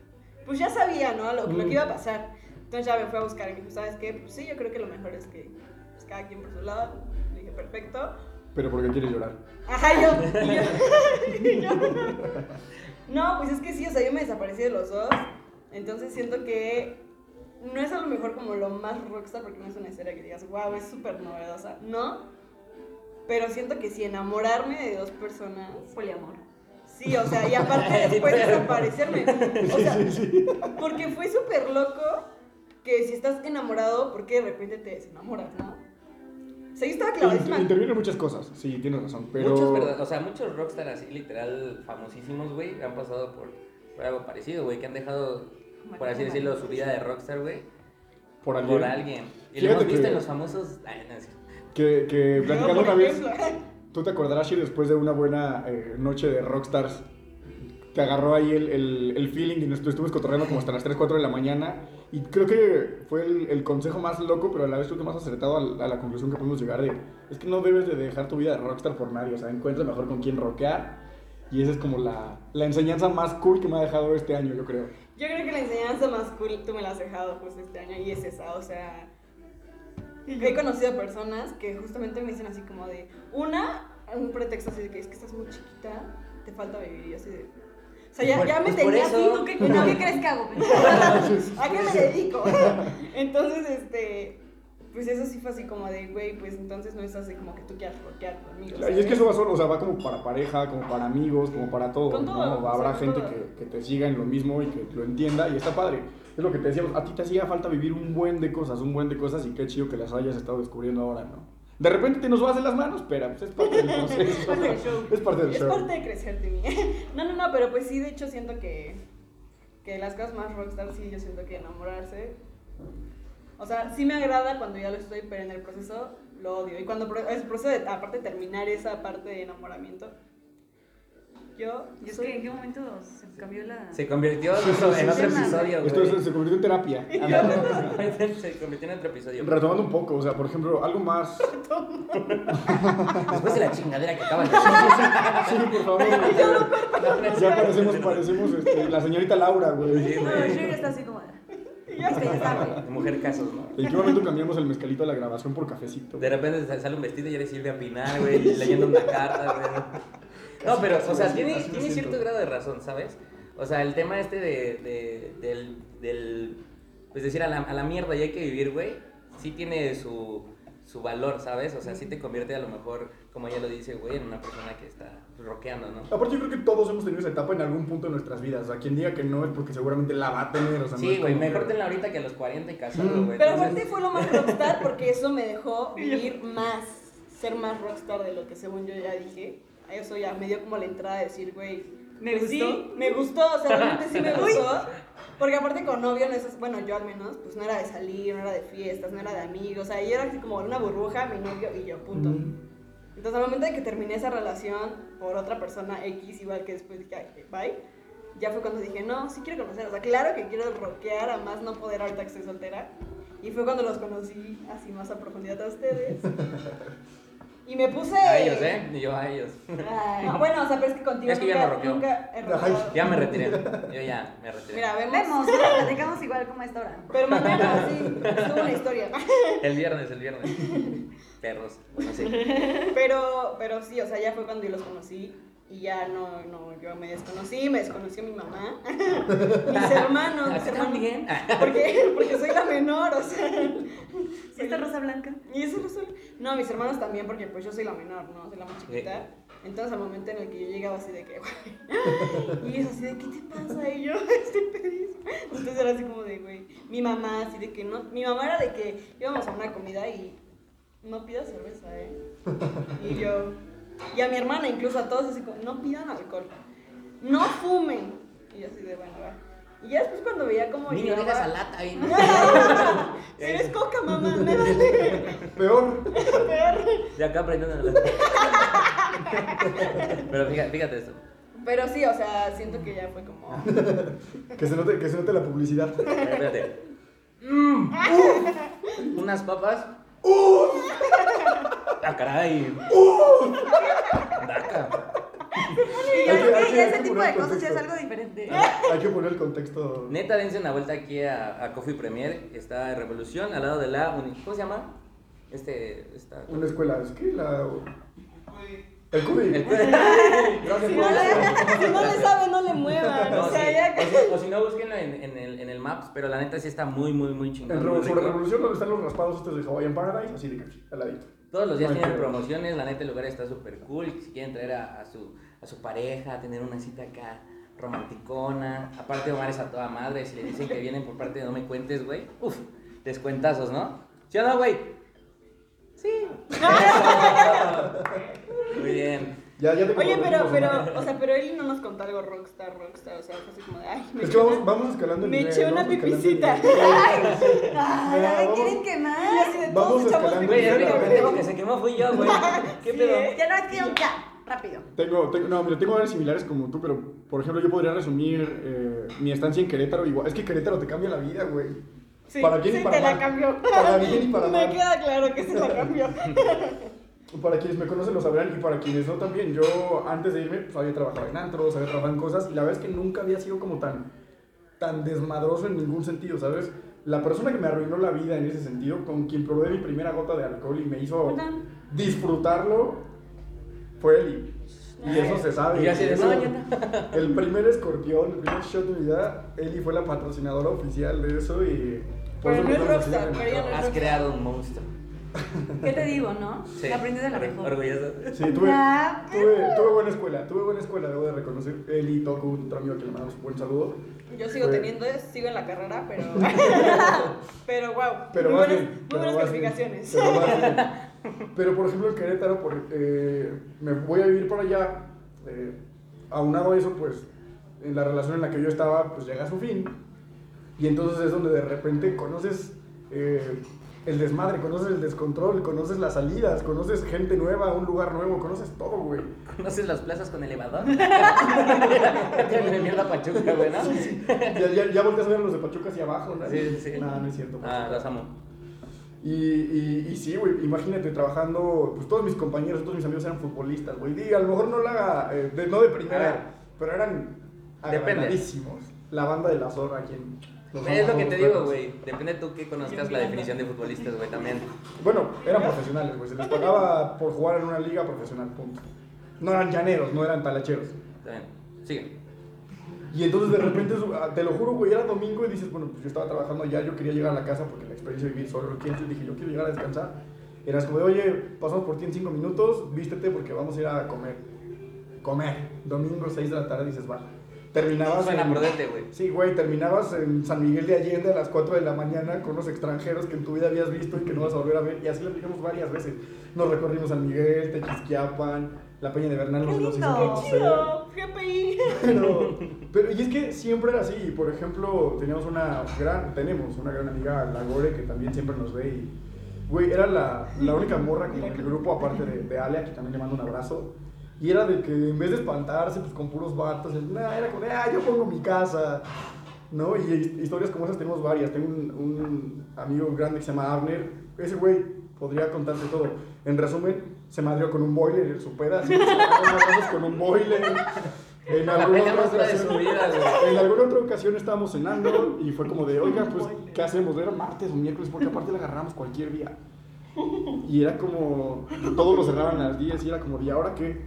Pues ya sabía, ¿no? Lo, lo que iba a pasar. Entonces ya me fue a buscar y me dijo, ¿sabes qué? Pues sí, yo creo que lo mejor es que pues, cada quien por su lado. Le dije, perfecto. Pero porque quieres llorar. Ajá, y yo, y yo, y yo. No, pues es que sí, o sea, yo me desaparecí de los dos. Entonces siento que no es a lo mejor como lo más rockstar porque no es una historia que digas, wow, es súper novedosa. No. Pero siento que si enamorarme de dos personas. Poliamor. Sí, o sea, y aparte (laughs) después desaparecerme. O sea, porque fue súper loco que si estás enamorado, ¿por qué de repente te desenamoras, no? O sea, yo estaba clavadísima. Inter- Intervienen muchas cosas, sí, tienes razón, pero... Muchos, verdad- o sea, muchos rockstar así, literal, famosísimos, güey, han pasado por, por algo parecido, güey, que han dejado, por así decirlo, su vida de rockstar, güey, Por alguien. por alguien. Y lo hemos visto que- en los famosos... Ay, no, cierto. Que, que platicando una vez, (laughs) tú te acordarás, Shir, después de una buena eh, noche de rockstars, te agarró ahí el, el, el feeling y nos estuvimos cotorreando como hasta las 3, 4 de la mañana. Y creo que fue el, el consejo más loco, pero a la vez creo que más acertado a, la- a la conclusión que pudimos llegar de, es que no debes de dejar tu vida de rockstar por nadie, o sea, encuentra mejor con quién rockear. Y esa es como la, la enseñanza más cool que me ha dejado este año, yo creo. Yo creo que la enseñanza más cool tú me la has dejado pues este año y es esa, o sea, he conocido personas que justamente me dicen así como de, una, un pretexto así de que es que estás muy chiquita, te falta vivir y así de... Sea, ya, ya me pues tenía eso. así, ¿Tú qué, ¿tú qué crees que hago? (laughs) ¿A qué me dedico? (laughs) Entonces, este, pues eso sí fue así como de, güey, pues entonces no es así como que tú quieras bloquear conmigo. Claro, y es que eso va solo, o sea, va como para pareja, como para amigos, como para todo. Con ¿no? o Habrá sea, gente que, que te siga en lo mismo y que lo entienda y está padre. Es lo que te decíamos, a ti te hacía falta vivir un buen de cosas, un buen de cosas y qué chido que las hayas estado descubriendo ahora, ¿no? De repente te nos vas de las manos, pero pues es parte del (laughs) proceso. Es parte del show. Es parte del Es show. parte de crecer, Timmy. (laughs) No, no, no, pero pues sí, de hecho siento que, que las cosas más rockstar, sí, yo siento que enamorarse. O sea, sí me agrada cuando ya lo estoy, pero en el proceso lo odio. Y cuando el proceso de, aparte de terminar esa parte de enamoramiento, yo Y es soy- que en qué momento se cambió la. Se convirtió en otro, en otro sí. episodio, Esto es- se convirtió en terapia. (laughs) Se convirtió en otro episodio. Retomando un poco, o sea, por ejemplo, algo más. Después de la chingadera que acaban de (laughs) hacer. Sí, por favor. Ya parecemos, parecemos este, la señorita Laura, güey. Sí, No, güey. Está así como. (laughs) De mujer casos, ¿no? ¿En qué momento cambiamos el mezcalito a la grabación por cafecito? De repente te sale un vestido y eres Silvia Pinar, güey, leyendo una carta, güey. No, pero, o sea, tiene, cierto grado de razón, ¿sabes? O sea, el tema este de, de- del, del, pues decir, a la, a la mierda y hay que vivir, güey, sí tiene su, su valor, ¿sabes? O sea, sí te convierte a lo mejor, como ella lo dice, güey, en una persona que está rockeando, ¿no? Aparte, yo creo que todos hemos tenido esa etapa en algún punto de nuestras vidas. O sea, quien diga que no es porque seguramente la va a tener. O sea, Sí, es güey, mejor que- tenla ahorita que a los 40 y casado, güey. Pero Entonces- aparte fue lo más rockstar porque eso me dejó (laughs) vivir más, ser más rockstar de lo que según yo ya dije. Eso ya me dio como la entrada de decir, güey, ¿Me pues gustó? Sí, me gustó, o sea, realmente sí me (laughs) gustó. Porque aparte con novio, no es, bueno, yo al menos, pues no era de salir, no era de fiestas, no era de amigos, o sea, y era así como una burbuja, mi novio y yo, punto. Mm. Entonces al momento de que terminé esa relación por otra persona X, igual que después dije, "Ay, bye, ya fue cuando dije, no, sí quiero conocer, o sea, claro que quiero rockear a más no poder ahorita que estoy soltera. Y fue cuando los conocí así más a profundidad a ustedes. (laughs) Y me puse... A ellos, ¿eh? Y yo a ellos. Ay. No, bueno, o sea, pero es que contigo Es que nunca, he Ay. rockado. Ya me retiré. Yo ya me retiré. Mira, vemos. Platicamos igual como esta hora. Pero mañana sí, subo una historia. El viernes, el viernes. Perros. Sé. Pero, pero sí, o sea, ya fue cuando yo los conocí. Y ya no, no, yo me desconocí, me desconoció mi mamá, (laughs) mis hermanos, mis ¿Así hermanos. también? Porque, porque soy la menor, o sea. ¿Y esta rosa blanca? Y eso no soy. No, mis hermanos también, porque pues yo soy la menor, ¿no? Soy la más chiquita. Entonces al momento en el que yo llegaba así de que, güey. Y es así de, ¿qué te pasa? Y yo, (laughs) estoy pedísima. Entonces era así como de, güey. Mi mamá, así de que no. Mi mamá era de que íbamos a una comida y no pidas cerveza, ¿eh? Y yo. Y a mi hermana, incluso a todos, así como, no pidan alcohol. No fumen. Y yo así de, bueno, va. Y ya después cuando veía como. Niño, llegaba- deja esa lata ahí. (laughs) Si eres coca, mamá, me (laughs) vale. Peor. Peor. De acá aprendiendo la (laughs) Pero fíjate, fíjate esto. Pero sí, o sea, siento que ya fue como. Que se note, que se note la publicidad. Espérate. Mm, unas papas. ¡Ah, caray! Daca. Y yo creo que que- ese tipo de cosas ya es algo diferente. Hay que poner el contexto. Neta, dense una vuelta aquí a, a Coffee Premier. Está Revolución, al lado de la. uni- ¿Cómo se llama? Este. Esta. Una escuela, es que la. El (laughs) Gracias Si por no, le, (laughs) si no le sabe, no le muevan. No, o sea, sí. ya que. o, si, o si no, búsquenlo en, en el, en el Maps, pero la neta sí está muy, muy, muy chingón. Sobre rico. Revolución, donde están los raspados estos de Hawaiian Paradise, así de que al ladito. Todos los días No tienen promociones, la neta el lugar está súper cool. Si quieren traer a, a su, a su pareja, tener una cita acá romanticona. Aparte, Omar es a toda madre. Si le dicen que vienen por parte de No Me Cuentes, güey, uff, descuentazos, ¿no? ¿Sí o no, güey? Sí. (laughs) Muy bien. Ya, ya te Oye, pero, pero, o sea, pero él no nos contó algo rockstar, rockstar, o sea, fue así como de, ay, me Es que eché vamos, una- vamos escalando el me nivel, eché una vamos escalando el pipicita. nivel. Sí, sí. (laughs) Ay, vamos- quieren Y quemar. así de Vamos todos echamos escalando. Güey, el Mira, único pendejo que se quemó fui yo, güey. (laughs) ¿Qué Sí, pedo? Ya no quiero, ya, rápido. Tengo, tengo, no, mira, tengo varios similares como tú, pero por ejemplo, yo podría resumir eh, mi estancia en Querétaro igual. Es que Querétaro te cambia la vida, güey. Sí, ¿Para bien y sí, para te la mal? cambió. Para bien y para (laughs) Me mal. queda claro que se la cambió. Para quienes me conocen lo sabrán y para quienes no también, yo antes de irme pues, había trabajado en antros, había trabajado en cosas y la verdad es que nunca había sido como tan, tan desmadroso en ningún sentido, ¿sabes? La persona que me arruinó la vida en ese sentido, con quien probé mi primera gota de alcohol y me hizo disfrutarlo, fue Eli. Y eso se sabe. Y así de, Eso- no, yo no. (laughs) el primer escorpión, el primer shot de mi vida, Eli fue la patrocinadora oficial de eso y... por Pero eso no es rockstar. Has creado un monstruo. (laughs) ¿Qué te digo, no? Sí. Aprendí de la Or- mejor. Orgulloso. Sí, tuve, Ah, tuve, tuve buena escuela, tuve buena escuela, debo de reconocer. Eli Toku, otro amigo que le mandamos un buen saludo. Yo sigo Fue- teniendo, sigo en la carrera, pero. (laughs) pero wow. Pero muy buenas, bien, muy pero buenas bien, calificaciones. Pero, vas bien. (laughs) Pero, por ejemplo en Querétaro, por, eh, me voy a vivir para allá. eh, aunado a eso, pues en la relación en la que yo estaba, pues llega a su fin. Y entonces es donde de repente conoces eh, el desmadre, conoces el descontrol, conoces las salidas, conoces gente nueva, un lugar nuevo, conoces todo, güey. ¿Conoces las plazas con elevador? (laughs) Tiene mierda Pachuca, güey, ¿no? Ya, ya, ya volteas a ver a los de Pachuca hacia abajo, ¿no? Sí, sí, sí. No, no es cierto. Ah, los amo. Y, y, y sí, güey, imagínate trabajando, pues todos mis compañeros, todos mis amigos eran futbolistas, güey. Y a lo mejor no la haga, eh, de- no de primera, pero eran agradadísimos. La banda de la zorra, quien... los Es lo que te digo, güey. Depende tú que conozcas la definición de futbolistas, güey, también. Bueno, eran profesionales, güey. Se les pagaba por jugar en una liga profesional, punto. No eran llaneros, no eran talacheros. También. Sigue. Y entonces de repente, ah, te lo juro, güey, era domingo y dices, bueno, pues yo estaba trabajando allá, yo quería llegar a la casa porque la experiencia de vivir solo lo quiero. Entonces dije, yo quiero llegar a descansar. Eras como de, oye, pasamos por ti en cinco minutos, vístete porque vamos a ir a comer. Comer. Domingo, 6 de la tarde, dices, va. Terminabas. Suena en- prudente, güey. Sí, güey, terminabas en San Miguel de Allende a las 4 de la mañana con unos extranjeros que en tu vida habías visto y que no vas a volver a ver. Y así lo aplicamos varias veces. Nos recorrimos San Miguel, Tequisquiapan, la Peña de Bernal nos ¡Qué los. Pero, pero, y es que siempre era así. Por ejemplo, teníamos una gran, tenemos una gran amiga, la Gore, que también siempre nos ve y, güey, era la, la única morra como en el grupo, aparte de, de Ale, a quien también le mando un abrazo. Y era de que en vez de espantarse, pues con puros vatos, nah, era como, ah, yo pongo mi casa. ¿No? Y his- historias como esas tenemos varias. Tengo un, un amigo grande que se llama Abner. Ese güey podría contarte todo. En resumen, se madrió con un boiler en su peda. Así, (laughs) se con un boiler. En alguna, otra ocasión, vida, en alguna otra ocasión estábamos cenando y fue como de, oiga, pues, ¿qué hacemos? Era martes o miércoles, porque aparte la agarramos cualquier día. Y era como, todos lo cerraban a las 10 y era como, ¿y ahora qué?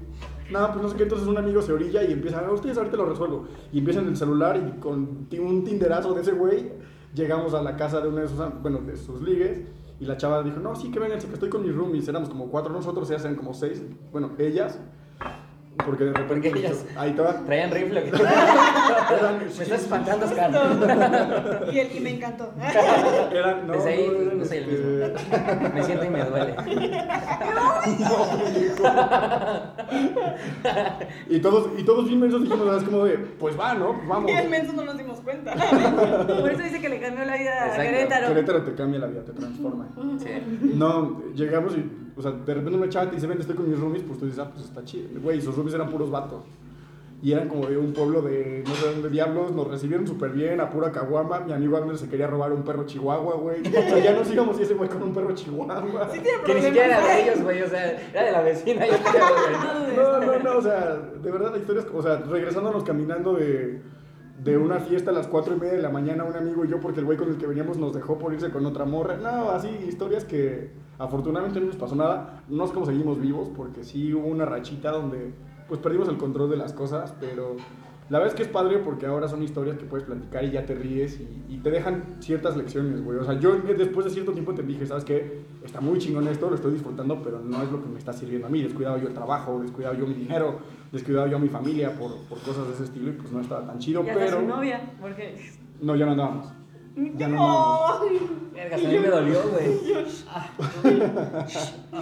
No, pues no sé qué, entonces un amigo se orilla y empieza, "Ah, ustedes ahorita lo resuelvo. Y empiezan el celular y con un tinderazo de ese güey, llegamos a la casa de una de sus, am- bueno, de sus ligues. Y la chava dijo, no, sí, que vengan, que estoy con mis roomies. Éramos como cuatro, nosotros se hacen como seis. Bueno, ellas. Porque de repente... Porque ellas- Ahí te va. Traían rifle. (laughs) Eran, Me estás espantando, Oscar. Y, el, y me encantó. (laughs) eran, (laughs) no, Desde ahí, no, eran, no soy el este, Me siento y me duele. Y todos, y todos bien mensos dijimos, ¿sabes? Como de, pues va, ¿no? Pues vamos. Y al menso no nos dimos cuenta. Por eso dice que le cambió la vida a. Querétaro. Querétaro te cambia la vida, te transforma. Sí. No, llegamos y, o sea, de repente una chava te dice, ven, estoy con mis roomies, pues tú dices, ah, pues está chido. Güey, sus roomies eran puros vatos. Y eran como de un pueblo de no sé dónde diablos, nos recibieron súper bien, a pura caguama. Mi amigo Abner se quería robar un perro chihuahua, güey. O sea, ya nos íbamos y ese güey con un perro chihuahua. Sí tiene Que ni siquiera era de ellos, güey. O sea, era de la vecina. Yo. (laughs) No, no, no, o sea, de verdad la historia es, o sea, regresándonos caminando de, de una fiesta a las 4 y media de la mañana, un amigo y yo, porque el güey con el que veníamos nos dejó por irse con otra morra. No, así, historias que afortunadamente no nos pasó nada. No sé cómo seguimos vivos, porque sí hubo una rachita donde, pues, perdimos el control de las cosas, pero la verdad es que es padre porque ahora son historias que puedes platicar y ya te ríes y, y te dejan ciertas lecciones, güey. O sea, yo después de cierto tiempo te dije, ¿sabes qué? Está muy chingón esto, lo estoy disfrutando, pero no es lo que me está sirviendo a mí. Descuidado yo el trabajo, descuidado yo mi dinero, descuidado yo a mi familia por, por cosas de ese estilo y pues no estaba tan chido, Y hasta pero... su novia, porque... No, ya no andábamos. Ya no. Ay, Verga, a mí me dolió, güey.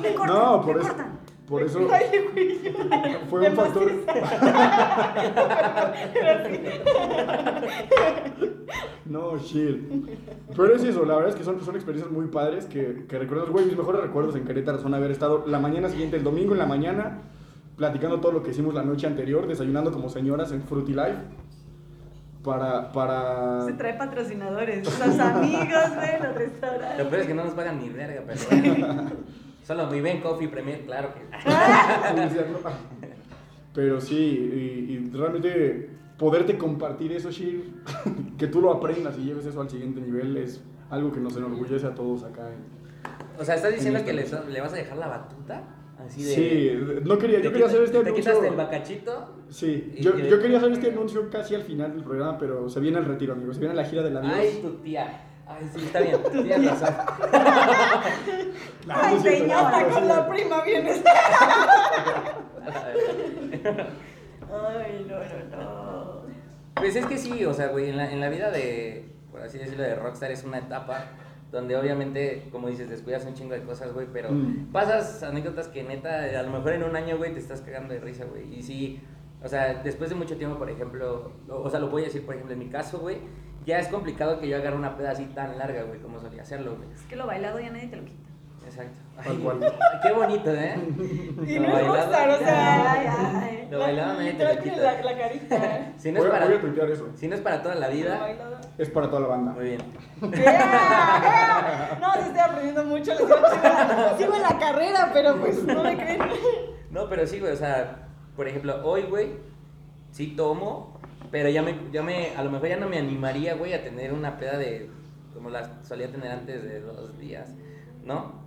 Me cortan, No, por me eso... cortan. Por eso ay, güey. (laughs) fue un factor... (laughs) No, shit. Pero es eso, la verdad es que son, son experiencias muy padres que, que recuerdas, güey, mis mejores recuerdos en Querétaro son haber estado la mañana siguiente, el domingo en la mañana, platicando todo lo que hicimos la noche anterior, desayunando como señoras en Fruity Life, para, para... Se trae patrocinadores, los amigos de los Lo restaurantes. peor es que no nos pagan ni verga, pero bueno. (laughs) Solo mi ven Coffee Premier, claro que. (laughs) Pero sí, y, y realmente poderte compartir eso, Shir, (laughs) que tú lo aprendas y lleves eso al siguiente nivel es algo que nos enorgullece a todos acá. en- O sea, ¿estás diciendo En que le, le vas a dejar la batuta? Así de. Sí, no quería, te yo quería hacer este Te anuncio. quitaste el bacachito. Sí, yo, yo quería hacer este anuncio casi al final del programa, pero se viene el retiro, amigos. Se viene la gira del adiós. Ay, tu tía. Ay, sí, está bien. (laughs) Tienes razón. (laughs) No, Ay, señora, con la prima vienes. (laughs) Ay, no, no, no. Pues es que sí, o sea, güey, en la, en la vida de, por así decirlo, de Rockstar es una etapa donde obviamente, como dices, descuidas un chingo de cosas, güey, pero Mm. pasas anécdotas que neta, a lo mejor en un año, güey, te estás cagando de risa, güey. Y sí, o sea, después de mucho tiempo, por ejemplo, o, o sea, lo voy a decir, por ejemplo, en mi caso, güey, ya es complicado que yo agarre una peda así tan larga, güey, como solía hacerlo, güey. Es que lo bailado ya nadie te lo quita. Exacto. Ay, qué bonito, ¿eh? Y Lo no es Rockstar, o sea. Ay, ay. Lo tiene quita. La, la carita. (laughs) Si no, es Voy, a- para, voy a tuitear eso. si no es para toda la vida. Es para toda la banda. muy bien. (laughs) No, sí estoy aprendiendo mucho. les digo, sigo, en la- sigo en la carrera, pero pues no me creen. (laughs) No, pero sí, güey, o sea, por ejemplo, hoy, güey, sí tomo, pero ya me, ya me, a lo mejor ya no me animaría, güey, a tener una peda de, como la solía tener antes de dos días, ¿no?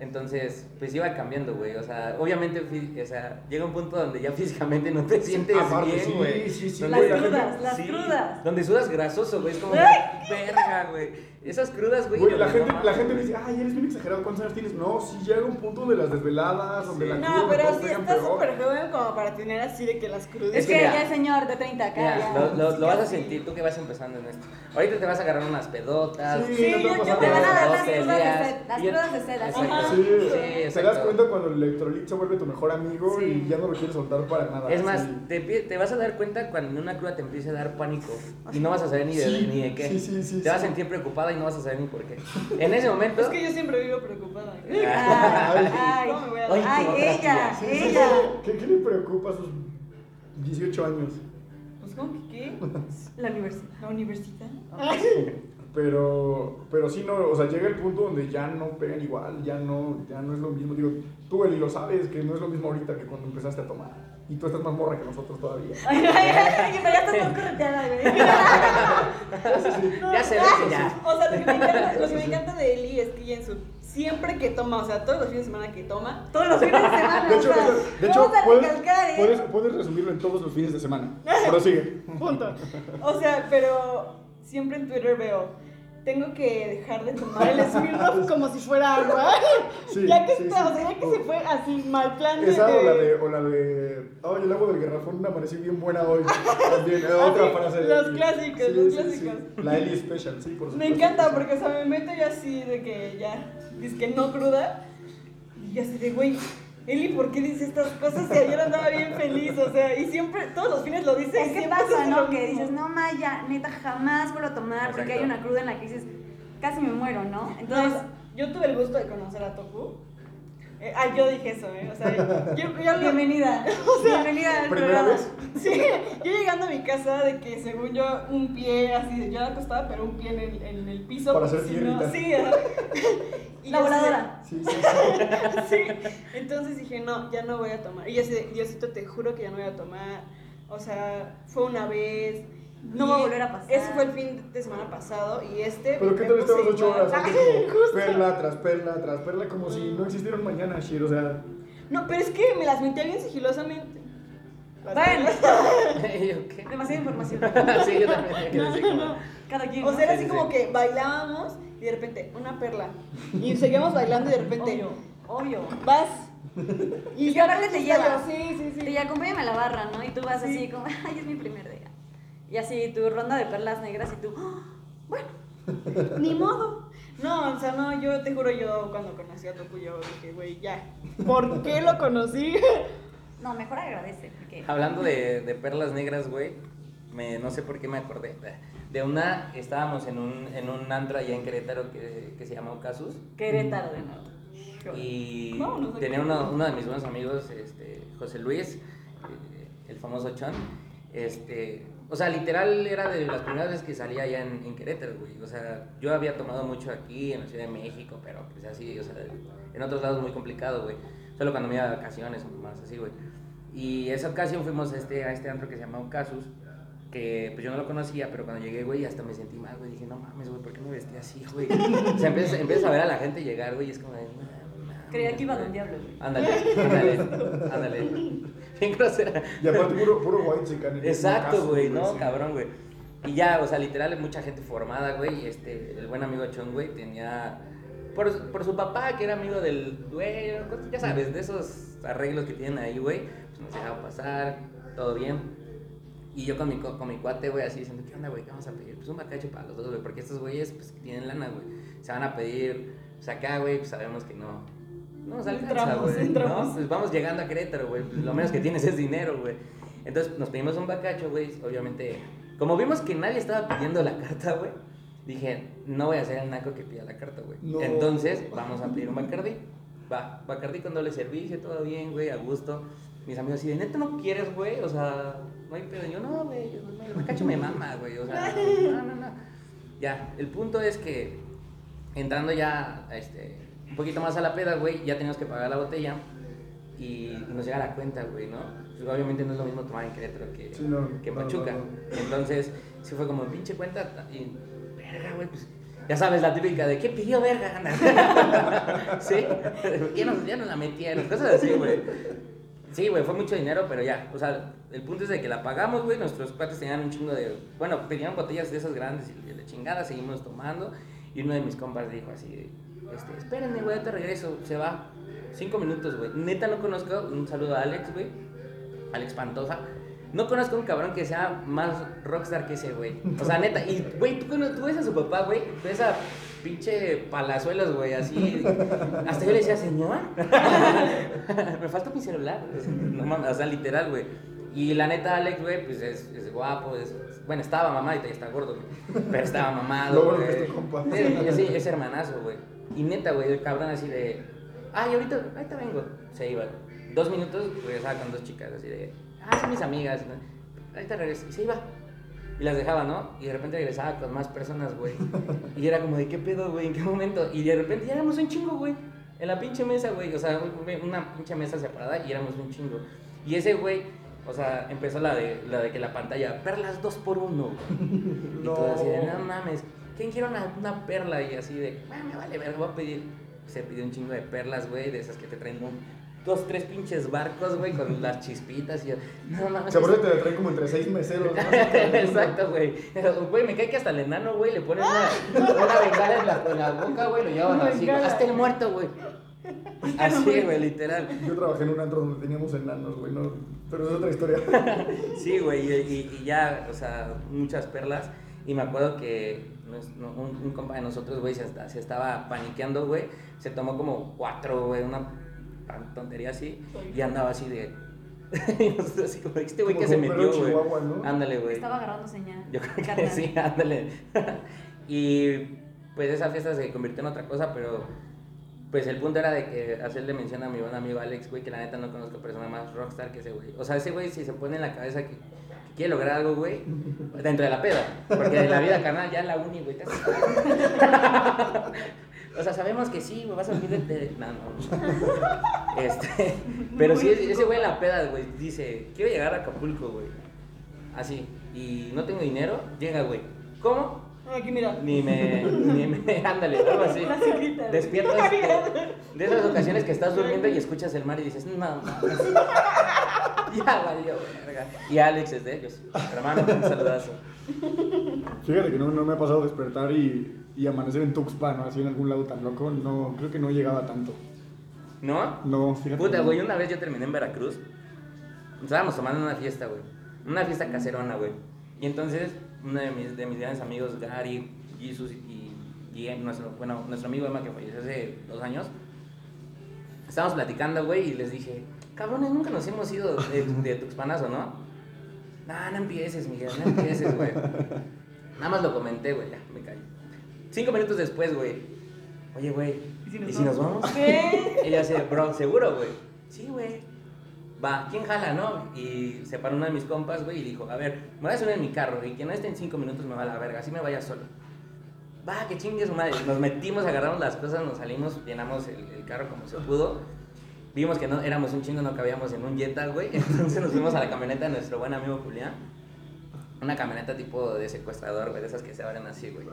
Entonces, pues iba cambiando, güey, o sea, obviamente, o sea, llega un punto donde ya (laughs) físicamente no te sientes Aparte, sí, bien, güey. sí, sí, güey, Las crudas, las sí, crudas. Donde sudas grasoso, güey, es como, verga, güey. Esas crudas, güey. Güey, la gente, no la gente güey. dice, ay, eres bien exagerado, ¿cuántos años tienes? No, sí llega un punto de las desveladas, donde Sí. la No, cruda pero sí pegan está peor. súper joven como para tener así de que las crudas. Es que ya es señor de 30 acá. Mira, ya. lo, lo- lo vas a sentir tú que vas empezando en esto. Ahorita te vas a agarrar unas pedotas. Sí, Sí, no te yo- pasar Te van a nada. dar las crudas de sed. Las crudas de sed. así. Sí, Sí, te das cuenta cuando el electrolit se vuelve tu mejor amigo Sí. y ya no lo quieres soltar para nada. Es más, te, te vas a dar cuenta cuando en una cruda te empiece a dar pánico y no vas a saber ni de, Sí, ni de qué. sí, sí, sí, te vas a sentir preocupada y no vas a saber ni por qué. En ese momento, Es que yo siempre vivo preocupada. (laughs) Ay, ay, ¿Cómo me voy a Ay, ay, ella. Sí, ella. ¿Qué, ¿Qué le preocupa a sus 18 años? Pues, ¿cómo que qué? La universidad. ¿La universidad? Pero, pero sí, no, o sea, llega el punto donde ya no pegan igual, ya no, ya no es lo mismo. Digo, tú, Eli, lo sabes, que no es lo mismo ahorita que cuando empezaste a tomar. Y tú estás más morra que nosotros todavía. Ay, ay, ay, pero ya estás todo correteada, güey. (laughs) ya se ve que ya. O sea, lo que me encanta, lo que me encanta de Eli es que en su, siempre que toma, o sea, todos los fines de semana que toma, Todos los fines de (laughs) semana. De hecho, o sea, de hecho puedes, recalcar, ¿eh? puedes, puedes resumirlo en todos los fines de semana. (laughs) Prosigue. punto. O sea, pero siempre en Twitter veo, tengo que dejar de tomar el Smirnoff (laughs) como si fuera agua. Sí, ya que sí, está, sí. o sea, ya que se fue así mal plan de... Esa o la de, o la de, ay, el agua del garrafón amanecí bien buena hoy. También, otra hacer. los clásicos, los clásicos. La Eli Special, sí, por supuesto. Me encanta porque, o sea, me meto yo así de que ya, dice que no cruda. Y así de, güey, Eli, ¿por qué dice estas cosas? Si ayer andaba bien feliz, o sea, y siempre, todos los fines lo dice. Es y que pasa, ¿no? Que dices, no, Maya, neta, jamás vuelvo a tomar porque Exacto. hay una cruda en la que dices, casi me muero, ¿no? Entonces, Entonces, yo tuve el gusto de conocer a Toku. Eh, ah, yo dije eso, ¿eh? O sea, yo, yo lo- bienvenida. (laughs) bienvenida al ¿Primera programa. vez? Sí, yo llegando a mi casa de que según yo un pie así, yo acostada, pero un pie en el, en el piso. Para hacer si no-. Sí. (laughs) Y La voladora. Sí, sí, sí. (laughs) Sí, entonces dije, no, ya no voy a tomar. Y yo así, Diosito, te juro que ya no voy a tomar. O sea, fue una vez. No y va a volver a pasar. Ese fue el fin de semana pasado y este. Pero ¿qué tal estabas ocho horas (laughs) justo. perla tras perla tras perla como si no existieran mañana, Shir? O sea, No, pero es que me las metí bien sigilosamente. Bueno. ¿Y yo qué? Demasiada información. (laughs) sí, yo también. No, así no, como- no. Cada quien. O ¿no? sea, era Sí, así sí, como sí. que bailábamos y de repente una perla. Y seguíamos bailando y de repente Obvio, obvio. vas. (laughs) Y ya aparte te te lleva. Sí, sí, sí. Y acompáñame a la barra, ¿no? Y tú vas Sí. así como, ay, es mi primer día. Y así tu ronda de perlas negras y tú, "Ah, bueno, (laughs) Ni modo. No, o sea, no, yo te juro, yo cuando conocí a Toku, yo dije, güey, ya. ¿Por qué lo conocí? (laughs) no, mejor agradece. Porque Hablando de, de perlas negras, güey, me, no sé por qué me acordé. De una, estábamos en un, en un antro allá en Querétaro que, que se llama Ocasus. Querétaro de nuevo. Y Vámonos tenía uno, uno de mis buenos amigos, este, José Luis, eh, el famoso Chon. Este, o sea, literal era de las primeras veces que salía allá en, en Querétaro, güey. O sea, yo había tomado mucho aquí en la Ciudad de México, pero pues así, o sea, en otros lados muy complicado, güey. Solo cuando me iba de vacaciones o más así, güey. Y esa ocasión fuimos a este, a este antro que se llama Ocasus, que pues yo no lo conocía, pero cuando llegué, güey, hasta me sentí mal, güey. Dije, no mames, güey, ¿por qué me vestí así, güey? O sea, empiezas, empiezas a ver a la gente llegar, güey, y es como de, "No mames, Creía que iba güey". Don Diablo, güey. Ándale, ándale, ándale. Bien grosera. Y aparte, puro, puro white chican. Exacto, güey, no, cabrón, güey. Y ya, o sea, literal, mucha gente formada, güey. Este, el buen amigo Chon, güey, tenía. Por, por su papá, que era amigo del güey, ya sabes, de esos arreglos que tienen ahí, güey, pues nos dejaba pasar, todo bien. Y yo con mi, co- con mi cuate, güey, así diciendo, ¿qué onda, güey? ¿Qué vamos a pedir? Pues un bacacho para los dos, güey, porque estos güeyes, pues, tienen lana, güey. Se van a pedir, pues acá, güey, pues sabemos que no. No nos alcanza, güey. ¿no? Pues vamos llegando a Querétaro, güey. pues, lo menos que tienes es dinero, güey. Entonces nos pedimos un bacacho, güey. Obviamente, como vimos que nadie estaba pidiendo la carta, güey, dije, no voy a ser el naco que pida la carta, güey. No. Entonces, vamos a pedir un Bacardí. Va, Bacardí con doble servicio, todo bien, güey, a gusto. Mis amigos así de, ¿neta no quieres, güey? O sea, no hay pedo. Yo, no, güey, el bacacho me mama, güey. O sea, no, no, no. Ya, el punto es que entrando ya este, un poquito más a la peda, güey, ya teníamos que pagar la botella y nos llega la cuenta, güey, ¿no? Pues, obviamente no es lo mismo tomar en Querétaro que, Sí, no, que en Pachuca. no, no. Entonces, sí fue como pinche cuenta y, verga, güey, pues. Ya sabes, la típica de ¿qué pidió verga? (laughs) ¿Sí? Ya no, ya no la metieron, cosas así, güey. Sí, güey, fue mucho dinero, pero ya. O sea, el punto es de que la pagamos, güey. Nuestros cuates tenían un chingo de. Bueno, tenían botellas de esas grandes y de chingada, seguimos tomando. Y uno de mis compas dijo así: este, Espérenme, güey, te regreso. Se va. Cinco minutos, güey. Neta, no conozco. Un saludo a Alex, güey. Alex Pantoja. No conozco un cabrón que sea más rockstar que ese, güey. O sea, neta. Y, güey, tú, tú ves a su papá, güey. Tú ves a pinche palazuelos, güey, así. Hasta yo le decía, señor. (laughs) Me falta mi celular. No mames, o sea, literal, güey. Y la neta, Alex, güey, pues es, es guapo. Es, bueno, estaba mamado y está gordo, güey. Pero estaba mamado. Güey. sí, es hermanazo, güey. Y neta, güey, el cabrón así de. Ay, ahorita, ahorita vengo. Se iba. Dos minutos, regresaba con dos chicas, así de. Ah, son mis amigas. ¿no? Ahorita regreso. Y se iba. Y las dejaba, ¿no? Y de repente regresaba con más personas, güey. (laughs) Y era como de, ¿qué pedo, güey? ¿En qué momento? Y de repente ya éramos un chingo, güey. En la pinche mesa, güey. O sea, un- una pinche mesa separada y éramos un chingo. Y ese güey, o sea, empezó la de, la de que la pantalla, perlas dos por uno, güey. (laughs) Y todo así de, no mames, ¿quién quiere una, una perla? Y así de, "Ah, me vale ver, voy a pedir. Se pidió un chingo de perlas, güey, de esas que te traen un- dos, tres pinches barcos, güey, con las chispitas y yo, no mames. Se acuerda que te traen como entre seis meseros, ¿no? (laughs) Exacto, güey. Güey, me cae que hasta el enano, güey, le ponen una, una bengala en la, en la boca, güey, lo llevan así. Bengala. Hasta el muerto, güey. (laughs) Así, güey, literal. Yo trabajé en un antro donde teníamos enanos, güey, no, pero es otra historia. (laughs) Sí, güey, y, y- y ya, o sea, muchas perlas. Y me acuerdo que no, un, un compa de nosotros, güey, se, esta- se estaba paniqueando, güey. Se tomó como cuatro, güey, una tontería así. Y andaba así de. (laughs) y nosotros así como, este güey que se metió, güey. ¿no? Ándale, güey. Estaba agarrando señal. Yo creo que Carnal. sí, ándale. (laughs) y pues esa fiesta se convirtió en otra cosa, pero pues el punto era de que hacerle mención a mi buen amigo Alex, güey, que la neta no conozco persona más rockstar que ese güey. O sea, ese güey si se pone en la cabeza que quiere lograr algo, güey, dentro de la peda, porque en la vida carnal ya la uni, güey, te (laughs) O sea, sabemos que sí, güey, vas a olvidar de... No, no. Este, pero sí, ese güey en la peda, güey, dice, quiero llegar a Acapulco, güey. Así, y no tengo dinero, llega, güey. ¿Cómo? Aquí, mira. Ni me, ni me, (laughs) ándale, algo así. Despiertas de, de esas ocasiones que estás durmiendo y escuchas el mar y dices, no, mames. (laughs) ya valió, verga. Y Alex es de ellos. Hermano, un saludazo. Fíjate que no, no me ha pasado despertar y, y amanecer en Tuxpan, ¿no? Así en algún lado tan loco, no, creo que no llegaba tanto. ¿No? No, fíjate. Puta, güey, no. una vez yo terminé en Veracruz. Estábamos tomando una fiesta, güey. Una fiesta caserona, güey. Y entonces, uno de mis, de mis grandes amigos, Gary, Jesus y, y nuestro, bueno, nuestro amigo Emma, que falleció hace dos años, estábamos platicando, güey, y les dije, cabrones, nunca nos hemos ido de, de Tuxpanazo, ¿no? No, no empieces, Miguel, no empieces, güey. Nada más lo comenté, güey, ya, me callo. Cinco minutos después, güey. Oye, güey, ¿y si nos vamos? ¿Qué? Ella dice, bro, ¿seguro, güey? Sí, güey. Va, ¿quién jala, no? Y se paró uno de mis compas, güey, y dijo, a ver, me voy a subir en mi carro y quien no esté en cinco minutos me va a la verga, así me vaya solo. Va, que chingue su madre. Nos metimos, agarramos las cosas, nos salimos, llenamos el, el carro como se pudo. Vimos que no éramos un chingo, no cabíamos en un Jetta, güey. (laughs) Entonces nos fuimos a la camioneta de nuestro buen amigo Julián. Una camioneta tipo de secuestrador, güey, de esas que se abren así, güey.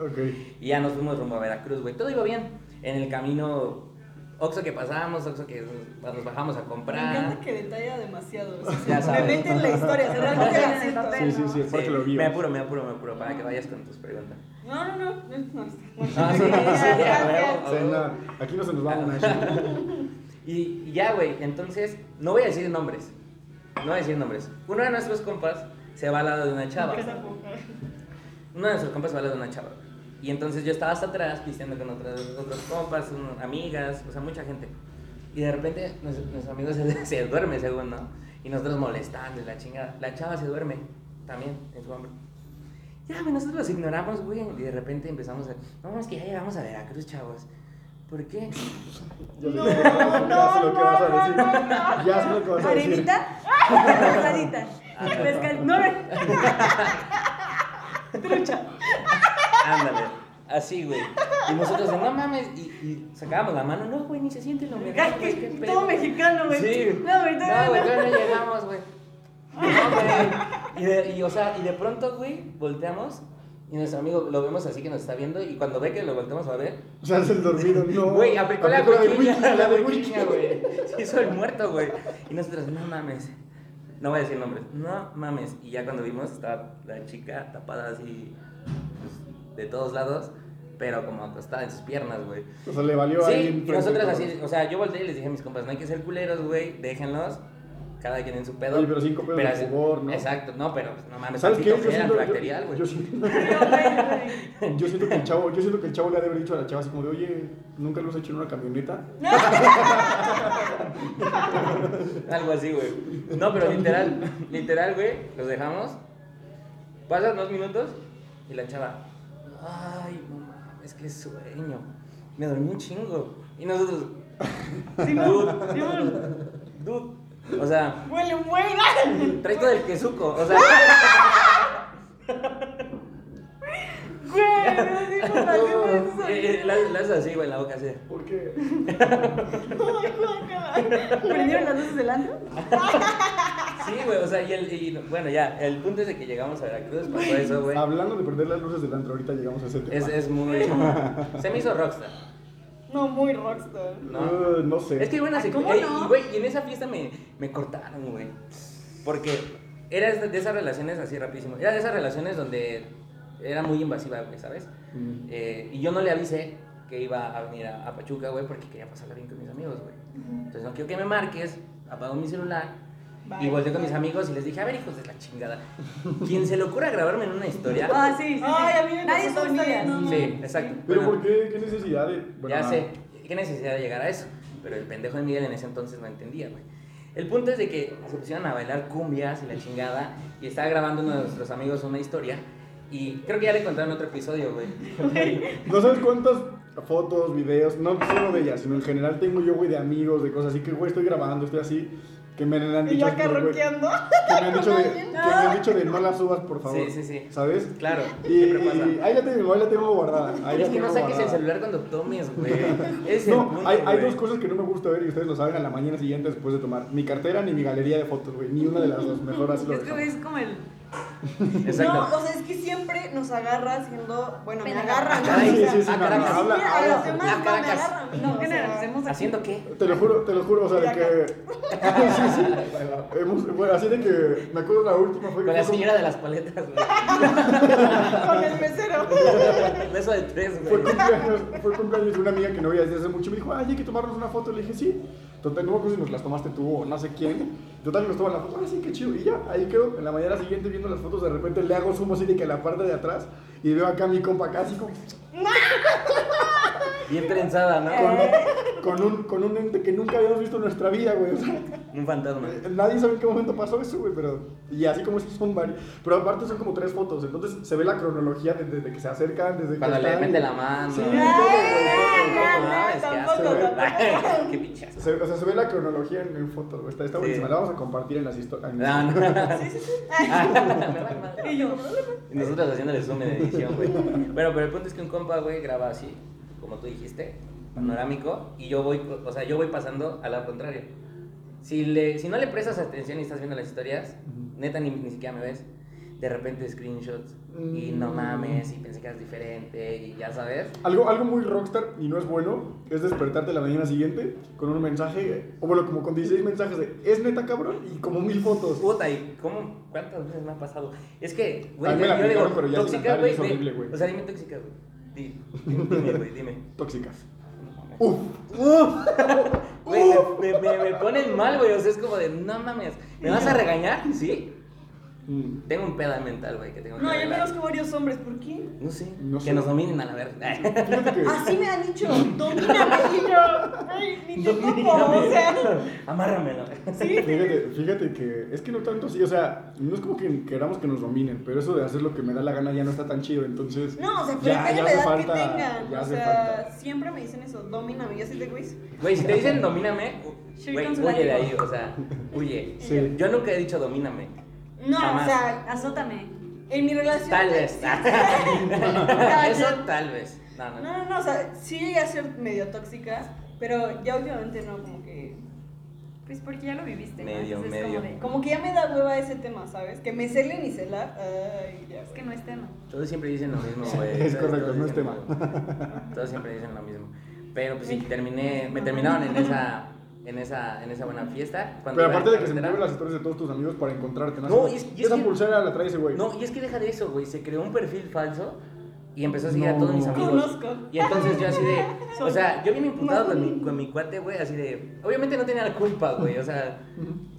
Y ya nos fuimos rumbo a Veracruz, güey. Todo iba bien. En el camino, Oxxo que pasábamos, Oxxo que nos bajamos a Me comprar. encanta que detalla demasiado. o sea, Ya me sabes. mete en la historia, realmente la siento. Sí, sí, sí, es porque Sí, lo vi. me apuro, me apuro, me apuro, para que vayas con tus preguntas. No, no, no. no, no, no. Ah, a aquí no se nos va una (laughs) Y, y ya, güey, entonces, no voy a decir nombres. No voy a decir nombres. Uno de nuestros compas se va al lado de una chava. Uno de nuestros compas se va al lado de una chava. Y entonces yo estaba hasta atrás pisteando con otros, otros compas, amigas, o sea, mucha gente. Y de repente nuestro, nuestro amigo se, (laughs) se duerme, según, ¿no? Y nosotros molestando y la chingada. La chava se duerme también en su hombro. Ya, güey, nosotros los ignoramos, güey. Y de repente empezamos a. No, es que ya llegamos a Veracruz, chavos. ¿Por qué? (laughs) Ya sé, No, ya sé lo que vas a no, decir. no, Ya sé lo que vas a decir. ¿Arenita? (laughs) Pesca- No, no. Ándale. Así, güey. Y nosotros, no mames. Y, y sacábamos la mano. No, güey, ni se siente lo mejor. Ay, güey, que- qué pedo". Todo mexicano, güey. Sí. No, güey, No, todavía güey, no. todavía no llegamos, güey. (laughs) No, güey. Y, de, y, o sea, y de pronto, güey, volteamos. Y nuestro amigo lo vemos así que nos está viendo. Y cuando ve que lo volteamos a ver, O sea, es el dormido, (laughs) no. Güey, aplicó la coquilla, la wiki. güey. Se hizo el muerto, güey. Y nosotros, no mames. No voy a decir nombres. No mames. Y ya cuando vimos, estaba la chica tapada así, pues, de todos lados, pero como acostada en sus piernas, güey. O sea, le valió ahí Sí, y enfrente nosotros así, o sea, yo volteé y les dije a mis compas, no hay que ser culeros, güey, déjenlos. Cada quien en su pedo. Oye, pero cinco pedos de así- favor, ¿no? Exacto, no, pero no mames, ¿Sabes qué? Yo siento, yo, antibacterial, güey. yo siento, (laughs) (laughs) Pero, güey, güey. yo siento que el chavo, yo siento que el chavo le ha de haber dicho a la chava así como de, oye, ¿nunca lo has hecho en una camioneta? (laughs) Algo así, güey. No, pero literal, literal, güey, los dejamos. Pasan dos minutos y la chava, ay, no mames, qué sueño. Me dormí un chingo. Y nosotros, dude, dude. O sea, Huele buena. traes todo el quesuco. O sea, (laughs) Güey, no digo nada, ¿qué fue eso? eh, eh, la, la haces así, güey, en la boca así. ¿Por qué? ¿Prendieron las luces del antro? Sí, güey, o sea, y, el, y bueno, ya, el punto es de que llegamos a Veracruz, pasó eso, güey. Hablando de perder las luces del antro, ahorita llegamos a ese tema. Es, es muy. (laughs) Se me hizo rockstar, No, muy rockstar. ¿no? Uh, no sé. Es que bueno, Ay, se- ¿cómo eh, no? y güey, y en esa fiesta me, me cortaron, güey. Porque era de de esas relaciones así rapidísimo. Era de esas relaciones donde era muy invasiva, güey, ¿sabes? Mm. Eh, y yo no le avisé que iba a venir a, a Pachuca, güey, porque quería pasarla bien con mis amigos, güey. Entonces no quiero que me marques, apago mi celular. Y Bye. volteé con mis amigos y les dije, a ver, hijos de la chingada. Quien se le ocurra grabarme en una historia. Ah, sí, sí. sí. Ay, a mí me Nadie pasó también, no. Sí, exacto. Pero Bueno, ¿por qué? ¿Qué necesidad de...? bueno, ya sé, qué necesidad de llegar a eso. Pero el pendejo de Miguel en ese entonces no entendía, güey. El punto es de que se pusieron a bailar cumbias y la chingada. Y estaba grabando uno de nuestros amigos una historia. Y creo que ya le contaron en otro episodio, güey. (laughs) No sabes cuántas fotos, videos, no solo de ellas, sino en general tengo yo, güey, de amigos, de cosas así que, güey, estoy grabando, estoy así, que me han Y dicho... yo acá güey, ronqueando. Que me han dicho de, (laughs) que me han dicho de no la subas, por favor. Sí, sí, sí. ¿Sabes? Claro, Y, pasa. y ahí la tengo, ahí la tengo guardada. Ahí es que no saques el celular cuando tomes, güey. (laughs) Es el No, punto, hay, dos cosas que no me gusta ver y ustedes lo saben a la mañana siguiente después de tomar. Mi cartera ni mi galería de fotos, güey. Ni una de las dos. Mejor así lo Es que, es como el. (laughs) Exacto. No, o sea, es que siempre nos agarra haciendo. Bueno, me agarran. Ay, ¿no? sí, sí, sí, ah, no, Caracas. no, habla, a los demás Ah, no me agarran. No, o sea, generalicemos aquí. ¿Haciendo qué? Te lo juro, te lo juro, o sea, de que... (laughs) (laughs) sí, sí. Hemos, bueno, así de que... Me acuerdo la última fue... Con la fue señora de las paletas, güey. Con el mesero. Beso de tres, Fue güey. cumpleaños, fue cumpleaños de una amiga que no veía desde hace mucho. Me dijo, ay, hay que tomarnos una foto. Le dije, sí. Total, no me acuerdo si nos las tomaste tú o no sé quién. Total, nos toman la foto. Ah, sí, qué chido. Y ya, ahí quedó. En la mañana siguiente viendo las fotos, de repente le hago zoom así de que la parte de atrás. Y veo acá a mi compa acá así como... Bien trenzada, ¿no? Con, con un, con un ente que nunca habíamos visto en nuestra vida, güey. O sea, Un fantasma. nadie sabe en qué momento pasó eso, güey, pero... Y así como estos son varios. Pero aparte son como tres fotos. Entonces se ve la cronología desde, desde que se acercan, desde Cuando que le mete la mano. Sí, Ay, todo, güey, todo, todo, no todo. mames, (laughs) qué. Se, o sea, se ve la cronología en, en fotos, güey. Está, está Sí. buenísima. La vamos a compartir en las historias. No, (laughs) no. Sí, sí, sí. (laughs) Madre. Y yo, Y nosotros haciéndole zoom en edición, güey. Bueno, pero el punto es que un compa, güey, graba así, como tú dijiste, panorámico, y yo voy, o sea, yo voy pasando al lado contrario. Si, le, si no le prestas atención y estás viendo las historias, neta ni, ni siquiera me ves. De repente screenshots y no Mm. mames y pensé que eras diferente y ya sabes. Algo, algo muy rockstar y no es bueno es despertarte la mañana siguiente con un mensaje, o bueno, como con 16 mensajes de es neta cabrón y como mil fotos. Puta, ¿y cómo? ¿Cuántas veces me ha pasado? Es que, güey, yo, yo digo, pero ya tóxica, güey. es ve- horrible, güey. O sea, dime tóxica, güey. Di- Dime, güey, dime. Tóxicas. Mames. Uf. (laughs) Güey, me, me, me, me ponen mal, güey. O sea, es como de, no mames. ¿Me vas a regañar? Sí. Mm. Tengo un pedo mental, güey, que tengo que No, yo arreglar. conozco varios hombres, ¿por qué? No sé. No que sé. nos dominen a la verga. Fíjate que (laughs) Así me han dicho, domíname. Y yo, ay, ni te topo, o sea. Amárramelo. Sí, Fíjate, fíjate que es que no tanto así, o sea, no es como que queramos que nos dominen, pero eso de hacer lo que me da la gana ya no está tan chido, entonces No, o sea, pero depende de la hace edad falta, que tengan. ya o hace sea, falta. siempre me dicen eso, domíname. Yo así de güey. Güey, si te dicen domíname, Sí, güey, con su huye de látigo. ahí, o sea, huye. Sí. Yo nunca he dicho domíname. No, Jamás. o sea, Azótame. en mi relación. Tal vez. (laughs) (laughs) Eso tal vez. No, no. No, no, no, o sea, sí llegué a ser medio tóxica, pero ya últimamente no, como que. Pues porque ya lo viviste. ¿no? Medio, Entonces, medio. Como de, Como que ya me da hueva ese tema, ¿sabes? Que me celen y celar. Ay, ya. es que no es tema. Todos siempre dicen lo mismo, güey. Es correcto, todos no es tema. lo. Todos siempre dicen lo mismo. Pero pues sí, (laughs) terminé, me terminaron en esa, en esa, en esa buena fiesta. cuando Pero aparte de que se mueven las historias de todos tus amigos para encontrarte, ¿no? No, y es- y es esa que- pulsera la trae ese güey. No, y es que deja de eso, güey. Se creó un perfil falso y empezó a seguir a todos mis amigos. Conozco. Y entonces yo así de. (laughs) O sea, yo bien imputado con mi, con mi cuate, güey, así de. Obviamente no tenía la culpa, güey. O sea.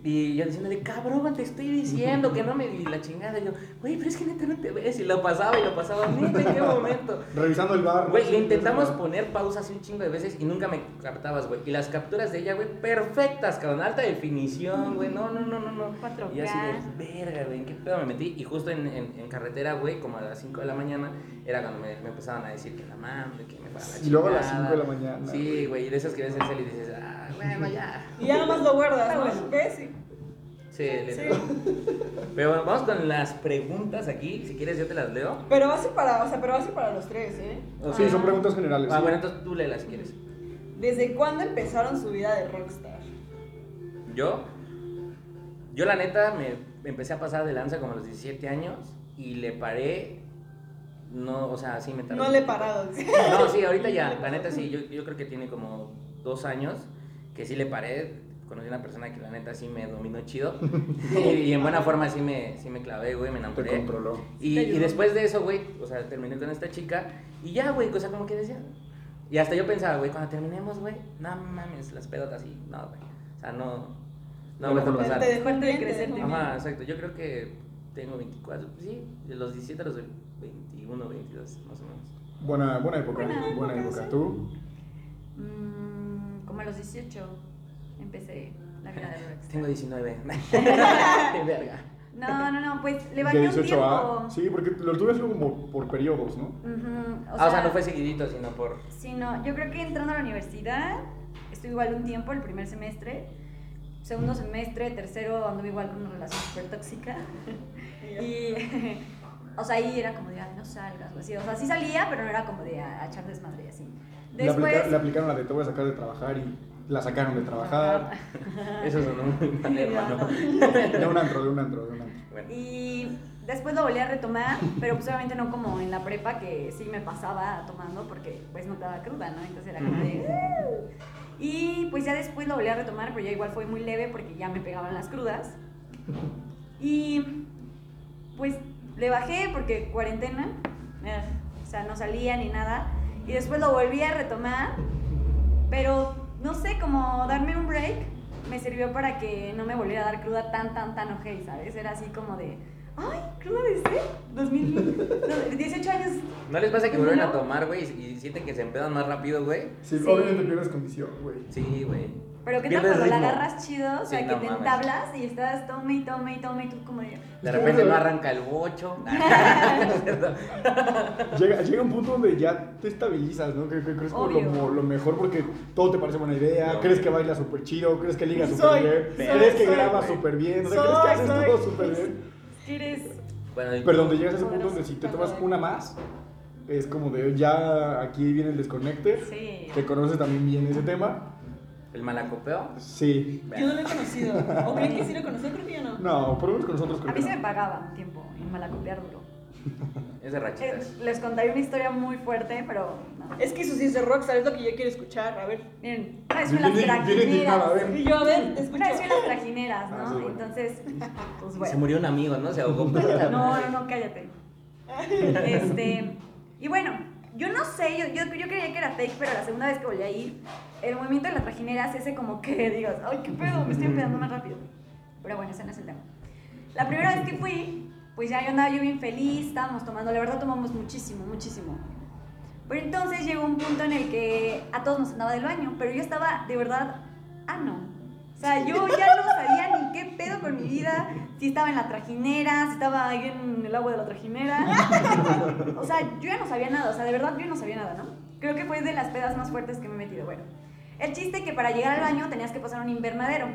Y yo diciéndole, cabrón, te estoy diciendo que no me. Y la chingada. Y yo, güey, pero es que neta no te ves. Y lo pasaba y lo pasaba. Neta, ¿en qué momento? Revisando el bar. Güey, le intentamos poner pausa así un chingo de veces y nunca me captabas, güey. Y las capturas de ella, güey, perfectas, cabrón. Alta definición, güey. No, no, no, no, no. 4K. Y así de, verga, güey, ¿en qué pedo me metí? Y justo en, en, en carretera, güey, como a las 5 de la mañana, era cuando me, me empezaban a decir que la mamá, que me fuera la Y luego a las chingada. 5 de la mañana, Sí, güey. güey, y de esas que ves el cel y dices, ah, bueno, ya. Y ya nomás lo guardas, ¿no? bueno. ¿Ves? Sí. Sí, le- Sí. Pero bueno, vamos con las preguntas aquí. Si quieres, yo te las leo. Pero va a ser para, o sea, pero va a ser para los tres, ¿eh? O Sí, son preguntas generales. Ah, sí. bueno, entonces tú léelas si quieres. ¿Desde cuándo empezaron su vida de rockstar? Yo, yo la neta me empecé a pasar de lanza como a los 17 años y le paré, no, o sea, sí me tardé. No le he parado. No, sí, ahorita (laughs) ya, la neta sí, yo, yo creo que tiene como dos años que sí le paré, conocí a una persona que la neta sí me dominó chido (laughs) y, en buena forma sí me, sí me clavé, güey, me Te enamoré. controló. Y, Te y después de eso, güey, o sea, terminé con esta chica y ya, güey, o sea, como que decía. Y hasta yo pensaba, güey, cuando terminemos, güey, no mames, las pedotas y no, güey. O sea, no, no No, no, pasar. Te dejó Fuerte de te crecer dejó también. Ajá, exacto. Yo creo que tengo 24, sí, de los 17 a los 21, 22, más o menos. Buena, buena época. Buena Buena, época. ¿Tú? Mm, a los 18 empecé la vida de rockstar. Tengo 19. (laughs) Qué verga. No, no, no, pues le bajé un 18 tiempo. a. Sí, porque lo tuve como por periodos, ¿no? Ujú, ah, o sea, no fue seguidito, sino por. Sí, no, yo creo que entrando a la universidad, estuve igual un tiempo, el primer semestre, segundo semestre, tercero anduve igual con una relación súper tóxica. (laughs) y, (laughs) o sea, ahí era como de, "Ay, no salgas, o así. O sea, sí salía, pero no era como de a, a echar desmadre y así. Le, aplica- Después... le aplicaron la de te voy a sacar de trabajar y la sacaron de trabajar. (laughs) Eso sonó muy mal, hermano. De un antro, de un antro, de un antro. Bueno, Y después lo volví a retomar, pero pues obviamente no como en la prepa que sí me pasaba tomando porque pues no te daba cruda, ¿no? Entonces era como de... Y pues ya después lo volví a retomar, pero ya igual fue muy leve porque ya me pegaban las crudas. Y pues le bajé porque cuarentena, eh, o sea, no salía ni nada. Y después lo volví a retomar, pero no sé, como darme un break me sirvió para que no me volviera a dar cruda tan, tan, tan ojey, ¿sabes? Era así como de, ay, cruda desde 2000, no, 18 años. ¿no les pasa que vuelven a tomar, güey, y, y sienten que se empedan más rápido, güey? Sí, Sí. obviamente pierdes condición, güey. Sí, güey. Pero que tal cuando la agarras chido, o sea, Sí, que no te mames. entablas y estás tome y tome y tome y tú como de... De repente no arranca el bocho. (laughs) (laughs) (laughs) Llega, llega un punto donde ya te estabilizas, ¿no? Que, que crees como lo, lo mejor porque todo te parece buena idea, No. crees que baila súper chido, crees que liga súper bien, soy, crees que graba súper bien, o sea, Soy, crees que haces soy. todo súper bien. Eres... Bueno, Pero donde llegas a ese punto donde si te tomas una más, es como de ya aquí viene el desconecte, Sí. que conoces también bien ese tema. El malacopeo. Sí. Yo no lo he conocido. ¿O creen que sí lo conocí? Creo que yo no. No, por lo menos con nosotros creo A mí que se no. me pagaba un tiempo en malacopiar duro. Es de Eh, rachitas. les contaré una historia muy fuerte, pero no. Es que eso sí es de rockstar, es lo que yo quiero escuchar. A ver. Miren, una vez fui a las Viene- viene indignada, a trajineras. ver. Y yo, a ver, te escucho. Una vez fui a las trajineras, Ah, ¿no? sí, bueno. Entonces, pues Se bueno. murió un amigo, ¿no? Se ahogó. No, no, no, cállate. (laughs) Este, y bueno, yo no sé, yo, yo, yo creía que era fake, pero la segunda vez que volví a ir, el movimiento de la trajinera se hace como que (laughs) digas, ay, qué pedo, me estoy empedando más rápido. Pero bueno, ese no es el tema. La primera vez que fui, pues ya yo andaba yo bien feliz, estábamos tomando, la verdad tomamos muchísimo, muchísimo. Pero entonces llegó un punto en el que a todos nos andaba del baño, pero yo estaba de verdad, ah, no. O sea, yo ya no sabía ni qué pedo con mi vida, si estaba en la trajinera, si estaba ahí en el agua de la trajinera. (laughs) O sea, yo ya no sabía nada, o sea, de verdad yo no sabía nada, ¿no? Creo que fue de las pedas más fuertes que me he metido. Bueno, el chiste que para llegar al baño tenías que pasar un invernadero.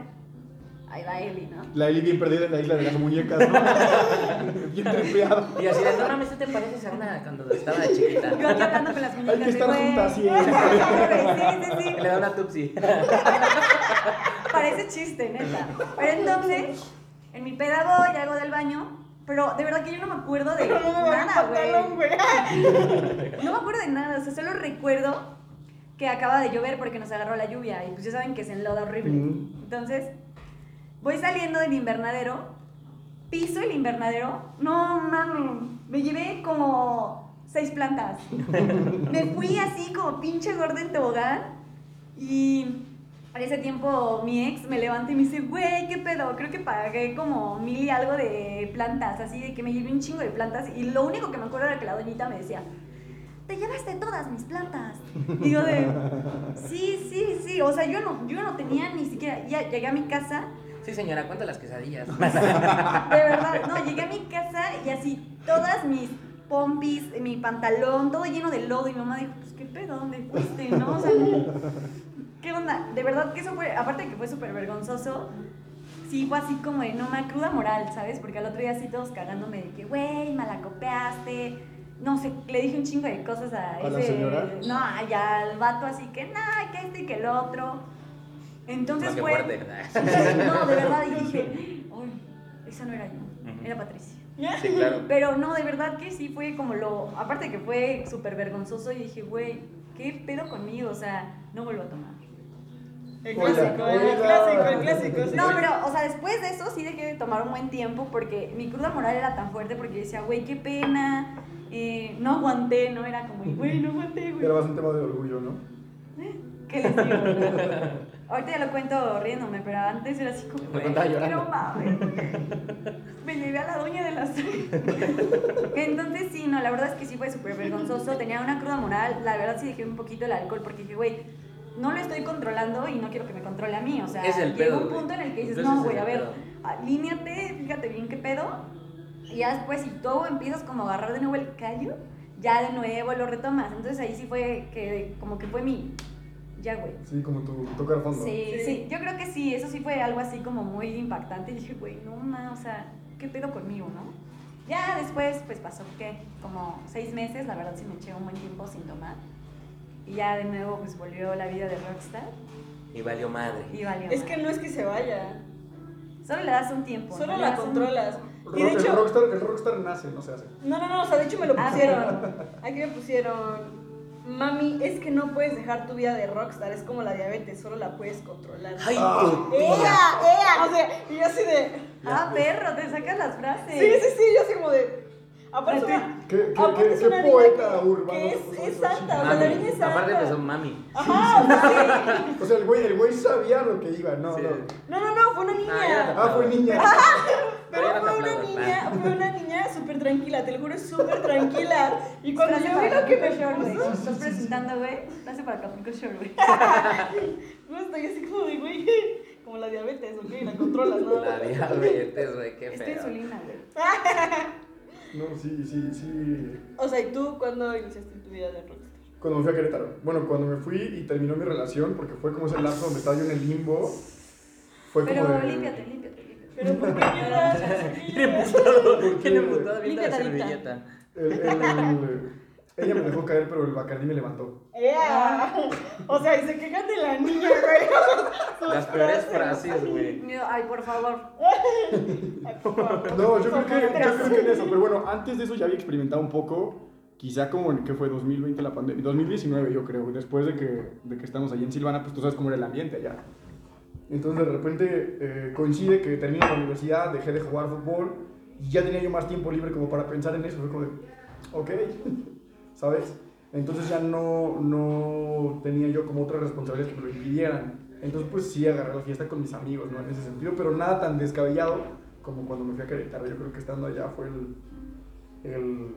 Ahí va Eli, ¿no? La Eli bien perdida en la isla de las muñecas, ¿no? (laughs) bien trepeada. Y así de, no mames, tú te pareces a una cuando estaba de chiquita. Yo aquí hablando con las muñecas. Hay que estar juntas siempre. Sí, sí, sí. (laughs) Le da una tupsi. (laughs) Parece chiste, neta. Pero entonces, en mi peda voy, hago del baño, pero de verdad que yo no me acuerdo de No nada, güey. güey. No me acuerdo de nada, o sea, solo recuerdo que acaba de llover porque nos agarró la lluvia y pues ya saben que se enloda horrible. Mm. Entonces, voy saliendo del invernadero, piso el invernadero, no mames, me llevé como seis plantas. (laughs) me fui así como pinche gorda en tobogán y en ese tiempo mi ex me levanta y me dice, güey, ¿qué pedo? Creo que pagué como mil y algo de plantas, así de que me llevé un chingo de plantas y lo único que me acuerdo era que la doñita me decía, te llevaste todas mis plantas. Yo de, sí, sí, sí, o sea, yo no, yo no tenía ni siquiera, ya llegué a mi casa, Sí, señora, cuenta las quesadillas. (laughs) (laughs) de verdad, no, llegué a mi casa y así todas mis pompis, mi pantalón, todo lleno de lodo y mi mamá dijo, pues qué pedo, ¿dónde fuiste? ¿No? O sea, ¿qué onda? De verdad que eso fue, aparte de que fue súper vergonzoso, sí fue así como de, no, me cruda moral, ¿sabes? Porque al otro día así todos cagándome de que, güey, malacopeaste, no sé, le dije un chingo de cosas a, ¿A la ese... señora? No, ya al vato así que, nah, que este y que el otro. Entonces No, fue... fuerte. No, de verdad, y dije, (laughs) uy, esa no era yo, era Patricia. Sí, claro. Pero no, de verdad que sí fue como lo. Aparte de que fue súper vergonzoso, y dije, güey, ¿qué pedo conmigo? O sea, no vuelvo a tomar. El Hola, clásico, el clásico, el clásico. sí. No, pero, o sea, después de eso sí dejé de tomar un buen tiempo porque mi cruda moral era tan fuerte porque yo decía, güey, qué pena. eh, no aguanté, no era como, güey, no aguanté, güey. Era más un tema de orgullo, ¿no? ¿Qué les digo? (laughs) Ahorita ya lo cuento riéndome, pero antes era así como, Lo contaba llorando. no mames. Me llevé a la doña de las Entonces sí, no, la verdad es que sí fue súper vergonzoso. Tenía una cruda moral. La verdad sí dejé un poquito el alcohol porque dije, güey, no lo estoy controlando y no quiero que me controle a mí. O sea, pedo, un punto en el que dices, Entonces no, güey, a ver, alíneate, fíjate bien qué pedo. Y ya después, si todo empiezas como a agarrar de nuevo el callo, ya de nuevo lo retomas. Entonces ahí sí fue que, como que fue mi, ya, güey. Sí, como tu tocar fondo. Sí, Sí. sí, yo creo que sí, eso sí fue algo así como muy impactante. Y dije, güey, no, ma, o sea, ¿qué pedo conmigo, no? Ya después, pues pasó, ¿qué? Como seis meses, la verdad sí me eché un buen tiempo sin tomar. Y ya de nuevo, pues volvió la vida de rockstar Y valió madre. y valió. Es madre. que no es que se vaya, Solo le das un tiempo. solo la un- controlas. Y Rock- de el, hecho, rockstar, el rockstar nace, no se hace. no, no, no, o sea, de hecho me lo Ah, pusieron. Aquí me pusieron, mami, es que no puedes dejar tu vida de rockstar, es como la diabetes, solo la puedes controlar. ¡Ay, tu ¡Ea! tía! ¡Ea! O sea, y yo así de, Ah, perro, te sacas las frases. sí, sí, sí, yo así como de, aparte es una, ¿Qué, qué, aparte qué, es qué una niña poeta que- urbano? que es- es santa, así? o sea, la Mami. niña es Aparte santa. empezó mami. Ajá, o sea, sí. O sea, el güey, el güey sabía lo que iba, no, Sí. no. No, no, no, fue una Ah, niña. ya Ah, fue niña. (laughs) Pero fue una niña, fue una niña súper tranquila, te lo juro, súper tranquila. Y cuando yo vi lo que me puso, Estás presentando, güey. Frase para Acapulco Shore, güey. (laughs) justo, y así como de, güey, (laughs) como la diabetes, ¿ok? La controlas, ¿no? La diabetes, güey, qué Esta feo. insulina, güey. No, sí, sí, sí. O sea, ¿y tú cuándo iniciaste tu vida de rockstar? Cuando me fui a Querétaro. Bueno, cuando me fui y terminó mi relación, porque fue como ese lapso donde estaba yo en el limbo. Fue como Pero de... límpiate, límpiate, límpiate. Pero ¿por qué lloras? (laughs) Emputado, avienta la Límpiate, servilleta. El- el- ella me dejó caer, pero el Bacardí me levantó. ¡Ea! O sea, y se quejan de la niña, güey. (laughs) Las peores frases, güey. Ay, por favor. Ay, por favor. (laughs) No, yo creo, que, yo creo que en eso. Pero bueno, antes de eso ya había experimentado un poco. Quizá como en que fue 2020 la pandemia. 2019 yo creo. Después de que, de que estamos allí en Silvana, pues tú sabes cómo era el ambiente allá. Entonces de repente eh, coincide que termino la universidad, dejé de jugar fútbol y ya tenía yo más tiempo libre como para pensar en eso. Fue como de, ok, ¿sabes? Entonces ya no, no tenía yo como otras responsabilidades que me lo impidieran. Entonces pues sí agarré la fiesta con mis amigos, ¿no? En ese sentido, pero nada tan descabellado como cuando me fui a Querétaro. Yo creo que estando allá fue el, el,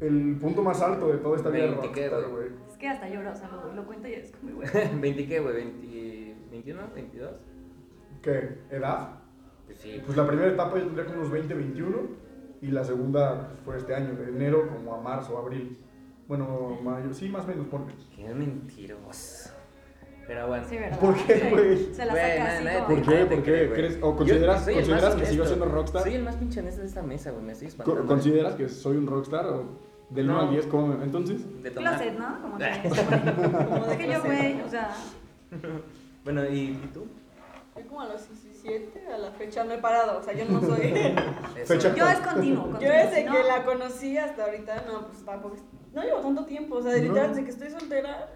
el punto más alto de toda esta vida Veinte, ¿qué, rockstar, güey? Es que hasta lloro, o sea, lo, lo cuento y es como, güey. (laughs) ¿20 qué, güey? ¿20, ¿21? ¿22? ¿Qué? ¿Edad? Pues sí. Pues la primera etapa yo tendría como unos 20, 21 y la segunda fue este año, de enero como a marzo, abril. Bueno, mayo, sí, más o menos, porque... Qué mentiroso. Pero bueno. Sí, ¿verdad? ¿Por qué, güey? Se la saca nadie- así como... ¿Por qué? ¿Por qué? ¿Crees- o Yo consideras- soy el consideras más que sigo siendo rockstar? Soy el más pinche honesto de esta mesa, güey. Me estoy Co- espantando. ¿Consideras que soy un rockstar o del 1 No. al 10? ¿cómo? Entonces, De tomar. Closet, ¿no? (laughs) Como que... Como de que yo, güey, o sea... Bueno, ¿y, y tú? Yo como a los 17 a la fecha no he parado, o sea, yo no soy... (laughs) Fecha. Yo es continuo, continuo. Yo desde ¿no? que la conocí hasta ahorita, no, pues tampoco... No llevo tanto tiempo, o sea, literal, No. desde que estoy soltera,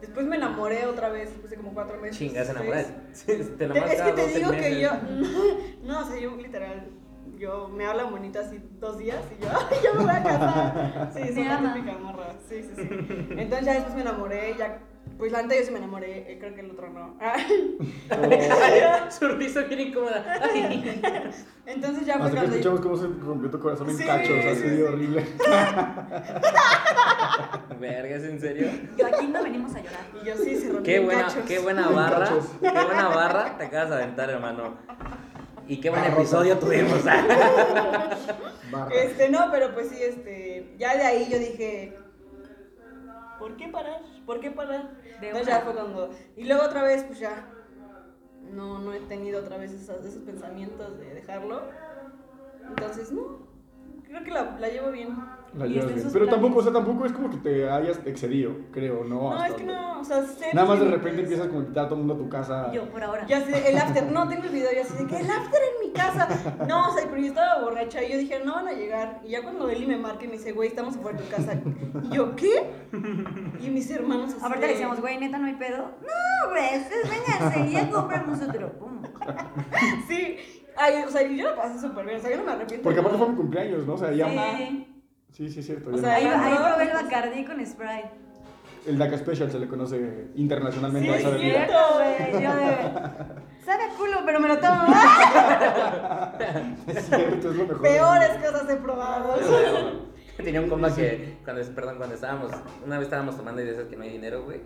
después me enamoré otra vez, después de como cuatro meses. Chingas, enamoras. (laughs) Te Es que te 12 digo que yo... (laughs) No, o sea, yo literal... Yo me hablan bonito así dos días y yo, ¡ay, ya me voy a casar! Sí, soy ama. típica morra. Sí, sí, sí. Entonces ya después me enamoré, ya. Pues la neta yo sí me enamoré, eh, creo que el otro no. (laughs) (laughs) Su risa bien incómoda. Ay. (laughs) Entonces ya fue hasta que cuando. escuchamos cómo se rompió tu corazón en Sí, cachos, así sí, de sí. horrible. Verga, ¿es en serio? Yo aquí no venimos a llorar. Y yo sí se rompió Qué en buena, cachos. qué buena barra. Qué buena barra te acabas de aventar, hermano. Y qué buen episodio tuvimos. Barra. Este, no, pero pues sí, este. Ya de ahí yo dije. ¿Por qué parar? ¿Por qué parar? De Entonces ya fue cuando. Y luego otra vez, pues ya. No, no he tenido otra vez esas- esos pensamientos de dejarlo. Entonces, no. Creo que la, la llevo bien. La llevas bien. Pero planes. tampoco, o sea, tampoco es como que te hayas excedido, creo, ¿no? No, Hasta es que no, o sea, sé Nada más de repente límites. empiezas como a invitar a todo el mundo a tu casa. Yo, por ahora. Ya sé, el after, no, tengo el video y así de que el after en mi casa. No, o sea, pero yo estaba borracha y yo dije, no van a llegar. Y ya cuando Eli me marca y me dice, güey, estamos afuera de tu casa. Y yo, ¿qué? Y mis hermanos así. Aparte de- le decíamos, güey, neta, no hay pedo. No, güey, ustedes ya compramos otro. Pum. Sí. Ay, o sea, yo la pasé súper bien, o sea, yo no me arrepiento. Porque aparte fue mi cumpleaños, ¿no? O sea, ya. Sí. Sí, sí, es cierto. O sea, Ahí, probé el Bacardí con Sprite. El DACA Special se le conoce internacionalmente a Sí, esa es bebida. cierto. güey. Yo de. Sabe a culo, pero me lo tomo. (laughs) Es cierto, es lo mejor. Peores cosas he probado. Tenía un compa que, cuando, perdón, cuando estábamos, una vez estábamos tomando y de esas que no hay dinero, güey.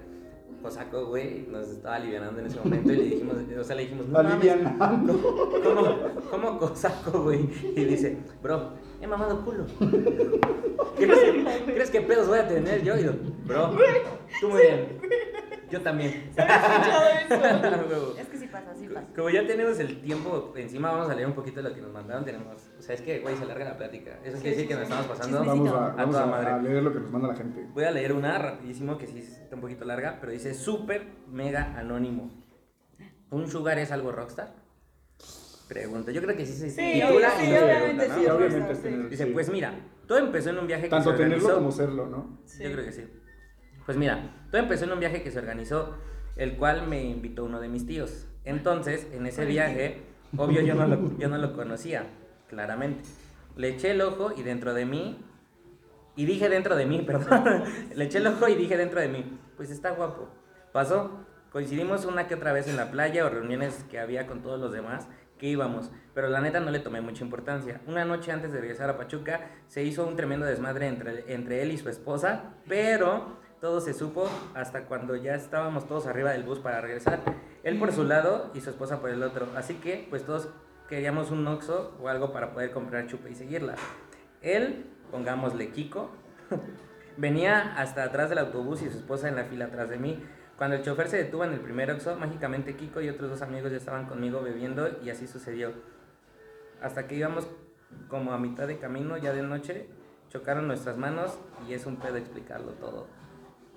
Cosaco, güey, nos estaba alivianando en ese momento y le dijimos, o sea, le dijimos, no mames, Alivianando. ¿cómo, cómo cosaco, güey? Y dice, bro, he mamado culo. (laughs) ¿Crees que, ¿crees que pedos voy a tener yo? Y yo, bro, tú muy bien. Yo también. (laughs) (laughs) Es que sí pasa, sí pasa. Como ya tenemos el tiempo encima, vamos a leer un poquito de lo que nos mandaron. Tenemos, o sea, es que, güey, se larga la plática. Eso quiere decir que nos estamos pasando. Vamos, a, A vamos toda a, madre. a leer lo que nos manda la gente. Voy a leer una rapidísimo que sí está un poquito larga, pero dice súper mega anónimo. ¿Un sugar es algo rockstar? Pregunta. Yo creo que sí se Sí, titula sí, y obviamente pregunta, sí, ¿no? Sí, obviamente sí. es tener- Dice, pues mira, todo empezó en un viaje que Tanto se tenerlo organizó. como serlo, ¿no? Sí. Yo creo que sí. Pues mira, todo empezó en un viaje que se organizó, el cual me invitó uno de mis tíos. Entonces, en ese viaje, obvio yo no lo, (laughs) yo no lo conocía, claramente. Le eché el ojo y dentro de mí, y dije dentro de mí, (laughs) perdón, le eché el ojo y dije dentro de mí, pues está guapo. Pasó, coincidimos una que otra vez en la playa o reuniones que había con todos los demás que íbamos, pero la neta no le tomé mucha importancia. Una noche antes de regresar a Pachuca se hizo un tremendo desmadre entre, entre él y su esposa, pero todo se supo hasta cuando ya estábamos todos arriba del bus para regresar. Él por su lado y su esposa por el otro. Así que, pues todos queríamos un Oxxo o algo para poder comprar chupe y seguirla. Él, pongámosle Kiko, (laughs) venía hasta atrás del autobús y su esposa en la fila atrás de mí. Cuando el chofer se detuvo en el primer Oxxo, mágicamente Kiko y otros dos amigos ya estaban conmigo bebiendo y así sucedió. Hasta que íbamos como a mitad de camino, ya de noche, chocaron nuestras manos y es un pedo explicarlo todo.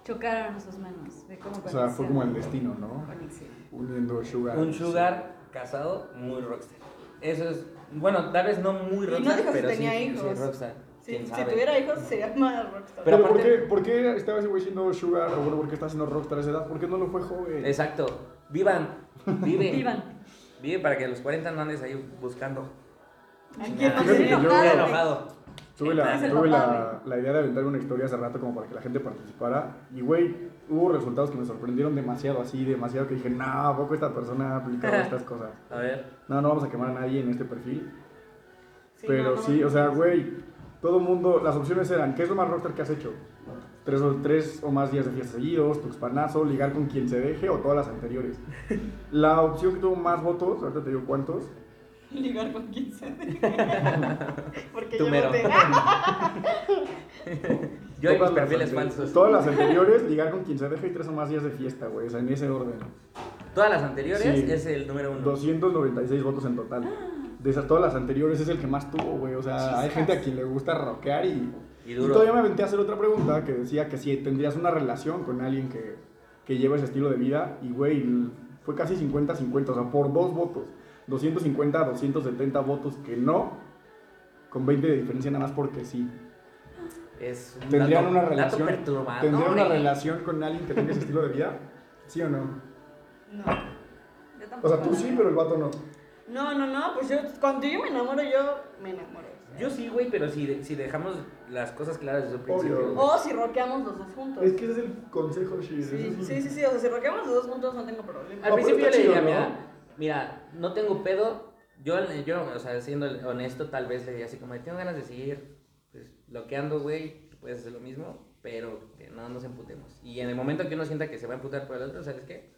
Chocaron sus manos. De cómo O sea, fue como el destino, ¿no? Conexión. Uniendo Sugar. Un sugar casado muy rockstar. Eso es, bueno, tal vez no muy no rockstar, dijo si pero sí, tenía sí, hijos. rockstar. Si, ¿Quién si sabe? tuviera hijos sería más rockstar. Pero Pero ¿por aparte- qué, ¿por qué estaba ese güey siendo Sugar? O bueno, ¿por qué está siendo Rockstar a esa edad? ¿Por qué no lo fue joven? Exacto. Vivan. Vive. (laughs) Vivan. Vive para que a los 40 no andes ahí buscando. ¿A Chingada. quién más Yo se le estoy ocurre? enojado. Tuve, la, Es el tuve papá, la, la idea de aventar una historia hace rato como para que la gente participara. Y, güey, hubo resultados que me sorprendieron demasiado, así, demasiado, que dije, no, ¿a poco esta persona ha aplicado estas cosas? A ver. No, no vamos a quemar a nadie en este perfil. Sí, pero no, no, sí, o sea, güey, todo mundo, las opciones eran, ¿qué es lo más rockstar que has hecho? Tres o, tres o más días de fiesta seguidos, tuxpanazo, ligar con quien se deje o todas las anteriores. La opción que tuvo más votos, ahorita te digo cuántos, Ligar con quien se deje. (laughs) Porque Tú yo mero. voté. Yo y mis perfiles falsos. Todas las anteriores, ligar con quien se deje y tres o más días de fiesta, güey. O sea, en ese orden. Todas las anteriores Sí. es el número uno. 296 votos en total. De esas, todas las anteriores es el que más tuvo, güey. O sea, hay gente a quien le gusta rockear y. Y todavía me aventé a hacer otra pregunta que decía que si tendrías una relación con alguien que, que lleva ese estilo de vida. Y, güey, fue casi 50-50. O sea, por dos votos. 250 a 270 votos que no. Con 20 de diferencia nada más porque sí. Es un ¿Tendrían dato- una dato relación? perturbador, ¿Tendrían una relación con alguien que tenga ese estilo de vida? ¿Sí o no? No. Yo O sea, tú sí, pero el vato no. No, no, no, pues yo, cuando yo me enamoro, yo me enamoro. Yo sí, güey, pero si, si dejamos las cosas claras desde un principio. Obvio. O si rockeamos los dos juntos. Es que ese es el consejo, Shir. Sí, sí, sí, sí, o sea, si rockeamos los dos juntos no tengo problema. Al No, principio yo le diría, mira, mira, no tengo pedo. Yo, yo, o sea, siendo honesto, tal vez le diría así como, tengo ganas de seguir pues, bloqueando, güey, puedes hacer lo mismo, pero que no nos emputemos. Y en el momento que uno sienta que se va a emputar por el otro, ¿sabes qué?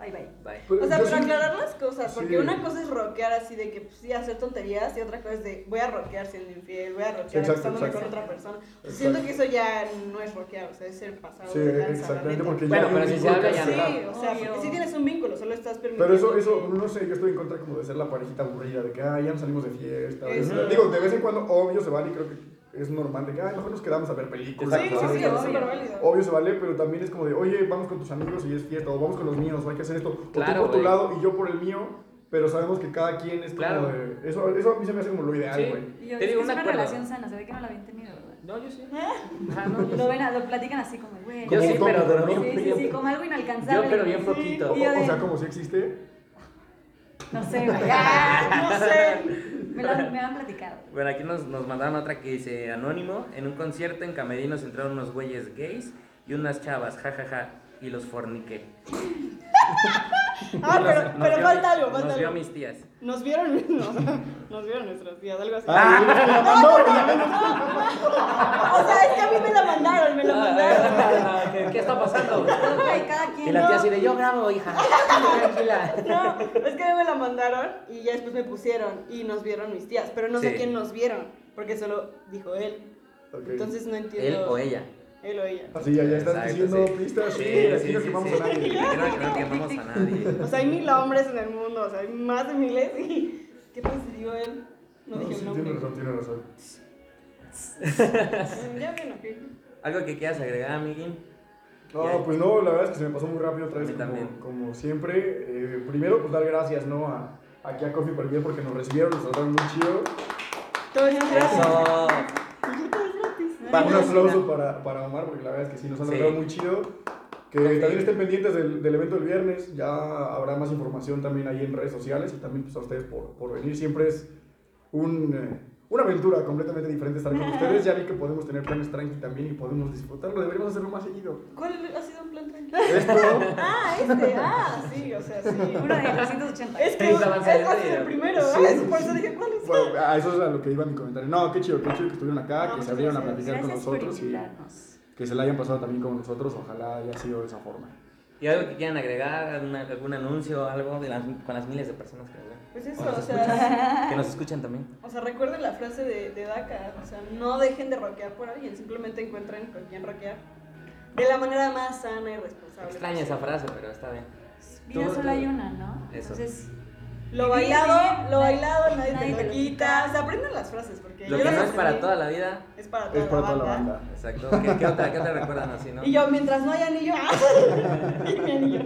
Bye, bye. Bye. Pero O sea, pero sí- aclarar las cosas, porque Sí. una cosa es rockear así de que pues, sí hacer tonterías y otra cosa es de voy a rockear siendo infiel, voy a rockear acostándome exacto. con otra persona. Siento que eso ya no es rockear, o sea, es ser pasado Sí, de lanza, exactamente, porque Bueno, ya hay pero si se habla ya. Sí, o sea, porque sí tienes un vínculo, solo estás permitiendo. Pero eso, eso, no sé, yo estoy en contra como de ser la parejita aburrida, de que, ah, ya nos salimos de fiesta. Digo, de vez en cuando, obvio se vale y creo que es normal de que, ah, mejor nos quedamos a ver películas. Sí, sí, sí, es súper válido. Obvio se vale, pero también es como de, oye, vamos con tus amigos y es fiesta, o vamos con los míos, o hay que hacer esto. O Claro, tú por tu lado y yo por el mío, pero sabemos que cada quien es como Claro. de... Eso, eso a mí se me hace como lo ideal, Sí. güey. Te es digo una acuerdo. relación sana, se ve que no la habían tenido, ¿verdad? No, yo sí. ¿Eh? (laughs) Ajá, no, yo Lo, sí. ven, lo platican así como, güey. Yo sí, Como pero ¿no? Sí, sí, bien- sí, como algo inalcanzable. Yo, pero bien Sí. poquito. O, Y yo o de- sea, como si existe... No sé, güey. (laughs) Ah, no sé. (laughs) Me, han platicado. Bueno, aquí nos, nos mandaron otra que dice Anónimo. En un concierto en Camerinos entraron unos güeyes gays y unas chavas, jajaja, y los forniqué. Ah, pero, nos pero vio falta algo, falta Nos vio algo. mis tías. Nos vieron, (laughs) no, nos vieron nuestras tías, algo así. Ah, mandó, y la mandó. O sea, es que a mí me la mandaron, me la mandaron. ¿Qué, qué está pasando? Ok, cada quien. Y la tía No. así de yo grabo, hija. (laughs) Tranquila. No, es que a mí me la mandaron y ya después me pusieron y nos vieron mis tías, pero no sé quién nos vieron, porque solo dijo él. Entonces no Él entiendo. o ella. Él o ella. Así, ya, ya estás Exacto, diciendo sí. pistas, sí, Sí, aquí sí, no sí, quemamos sí. a nadie. Creo que no quemamos a nadie. (laughs) O sea, hay mil hombres en el mundo, o sea, hay más de miles y... (laughs) ¿Qué pasa si digo él? No, No, dije sí, el nombre. tiene razón, tiene razón. Ya me enojé. ¿Algo que quieras agregar, amiguín? No, pues no, la verdad es que se me pasó muy rápido otra A vez, mí como, también. como siempre. Eh, primero, pues dar gracias, ¿no? A, aquí a Coffee Premier porque nos recibieron, nos trataron muy chido. Gratis. Eso. Un aplauso para, para Omar porque la verdad es que sí, nos han Sí. tratado muy chido. Que Confío. también estén pendientes del, del evento del viernes, ya habrá más información también ahí en redes sociales y también pues, a ustedes por, por venir. Siempre es un, eh, una aventura completamente diferente estar con (laughs) ustedes. Ya vi que podemos tener planes tranqui también y podemos disfrutarlo, deberíamos hacerlo más seguido. ¿Cuál ha sido un plan tranquilo? Esto, (laughs) Ah, este, ah, sí, o sea, sí. Uno de 280. Es que es, ha sido el primero, Sí, ¿verdad? sí, Por eso dije. Bueno, a eso es a lo que iba mi comentario. No, qué chido, qué chido que estuvieron acá, No, que se abrieron a gracias. platicar con nosotros y que se la hayan pasado también con nosotros, ojalá haya sido de esa forma. ¿Y algo que quieran agregar? ¿Alguna- ¿Algún anuncio algo de las- con las miles de personas que nos ven? Pues eso, O o escuchan? sea, (laughs) Que nos escuchan también. o sea, recuerden la frase de, de Daka, o sea, no dejen de rockear por alguien, simplemente encuentren con quién rockear de la manera más sana y responsable. Extraña esa frase, pero está bien. Vida solo hay una, ¿no? Eso. Entonces, Lo bailado, lo bailado nadie, nadie te lo quita. O sea, aprendan las frases porque Lo yo que no es para toda la vida. Es para toda, Es para la, toda la banda. Exacto. ¿Qué, qué otra, qué otra recuerdan así, no? Y yo, mientras no haya anillo, ¡ah! (laughs) Y mi anillo.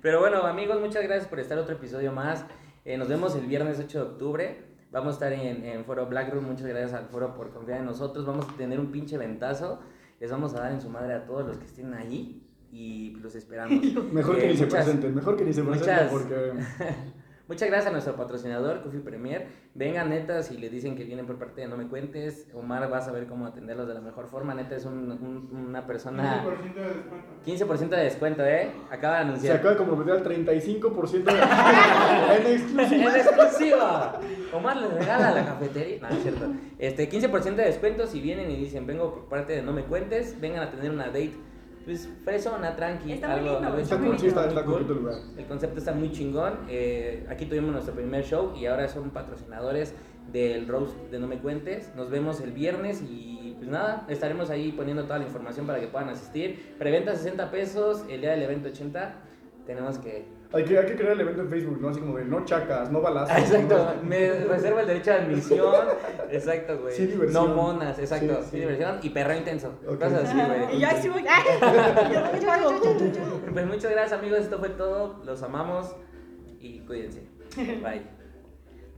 Pero bueno, amigos, muchas gracias por estar otro episodio más. Eh, nos vemos el viernes 8 de octubre. Vamos a estar en, en Foro Black Room. Muchas gracias al Foro por confiar en nosotros. Vamos a tener un pinche ventazo. Les vamos a dar en su madre a todos los que estén allí. Y los esperamos. (laughs) Mejor que Eh, ni se muchas- presenten, mejor que ni se presenten muchas- porque... (laughs) Muchas gracias a nuestro patrocinador, Coffee Premier. Vengan, neta, si le dicen que vienen por parte de No Me Cuentes, Omar va a saber cómo atenderlos de la mejor forma. Neta, es un- un- una persona... 15% de descuento. 15% de descuento, ¿eh? Acaba de Se anunciar. acaba de comprometer al 35% de (laughs) en exclusiva. En exclusiva. Omar les regala la cafetería. No, es cierto. Este, 15% de descuento si vienen y dicen, vengo por parte de No Me Cuentes, vengan a tener una date. Pues fresona, tranqui, Está muy algo, lindo, algo está Está muy cool, chiquito, sí, está, muy está cool. coqueto el lugar. El concepto está muy chingón. Eh, aquí tuvimos nuestro primer show y ahora son patrocinadores del Rose de No Me Cuentes. Nos vemos el viernes y pues nada, estaremos ahí poniendo toda la información para que puedan asistir. Preventa 60 pesos, el día del evento 80. Tenemos que... Hay que, hay que crear el evento en Facebook, ¿no? Así como de no chacas, no balazos. (laughs) Exacto, ¿no? me reservo el derecho de admisión. (laughs) Exacto, güey. Sí, diversión. No monas, exacto. Sí, Sí, sí. diversión y perreo intenso. Ok. Cosas así, güey. Y yo ahí sí voy. (laughs) Pues muchas gracias, amigos. Esto fue todo. Los amamos y cuídense. Bye.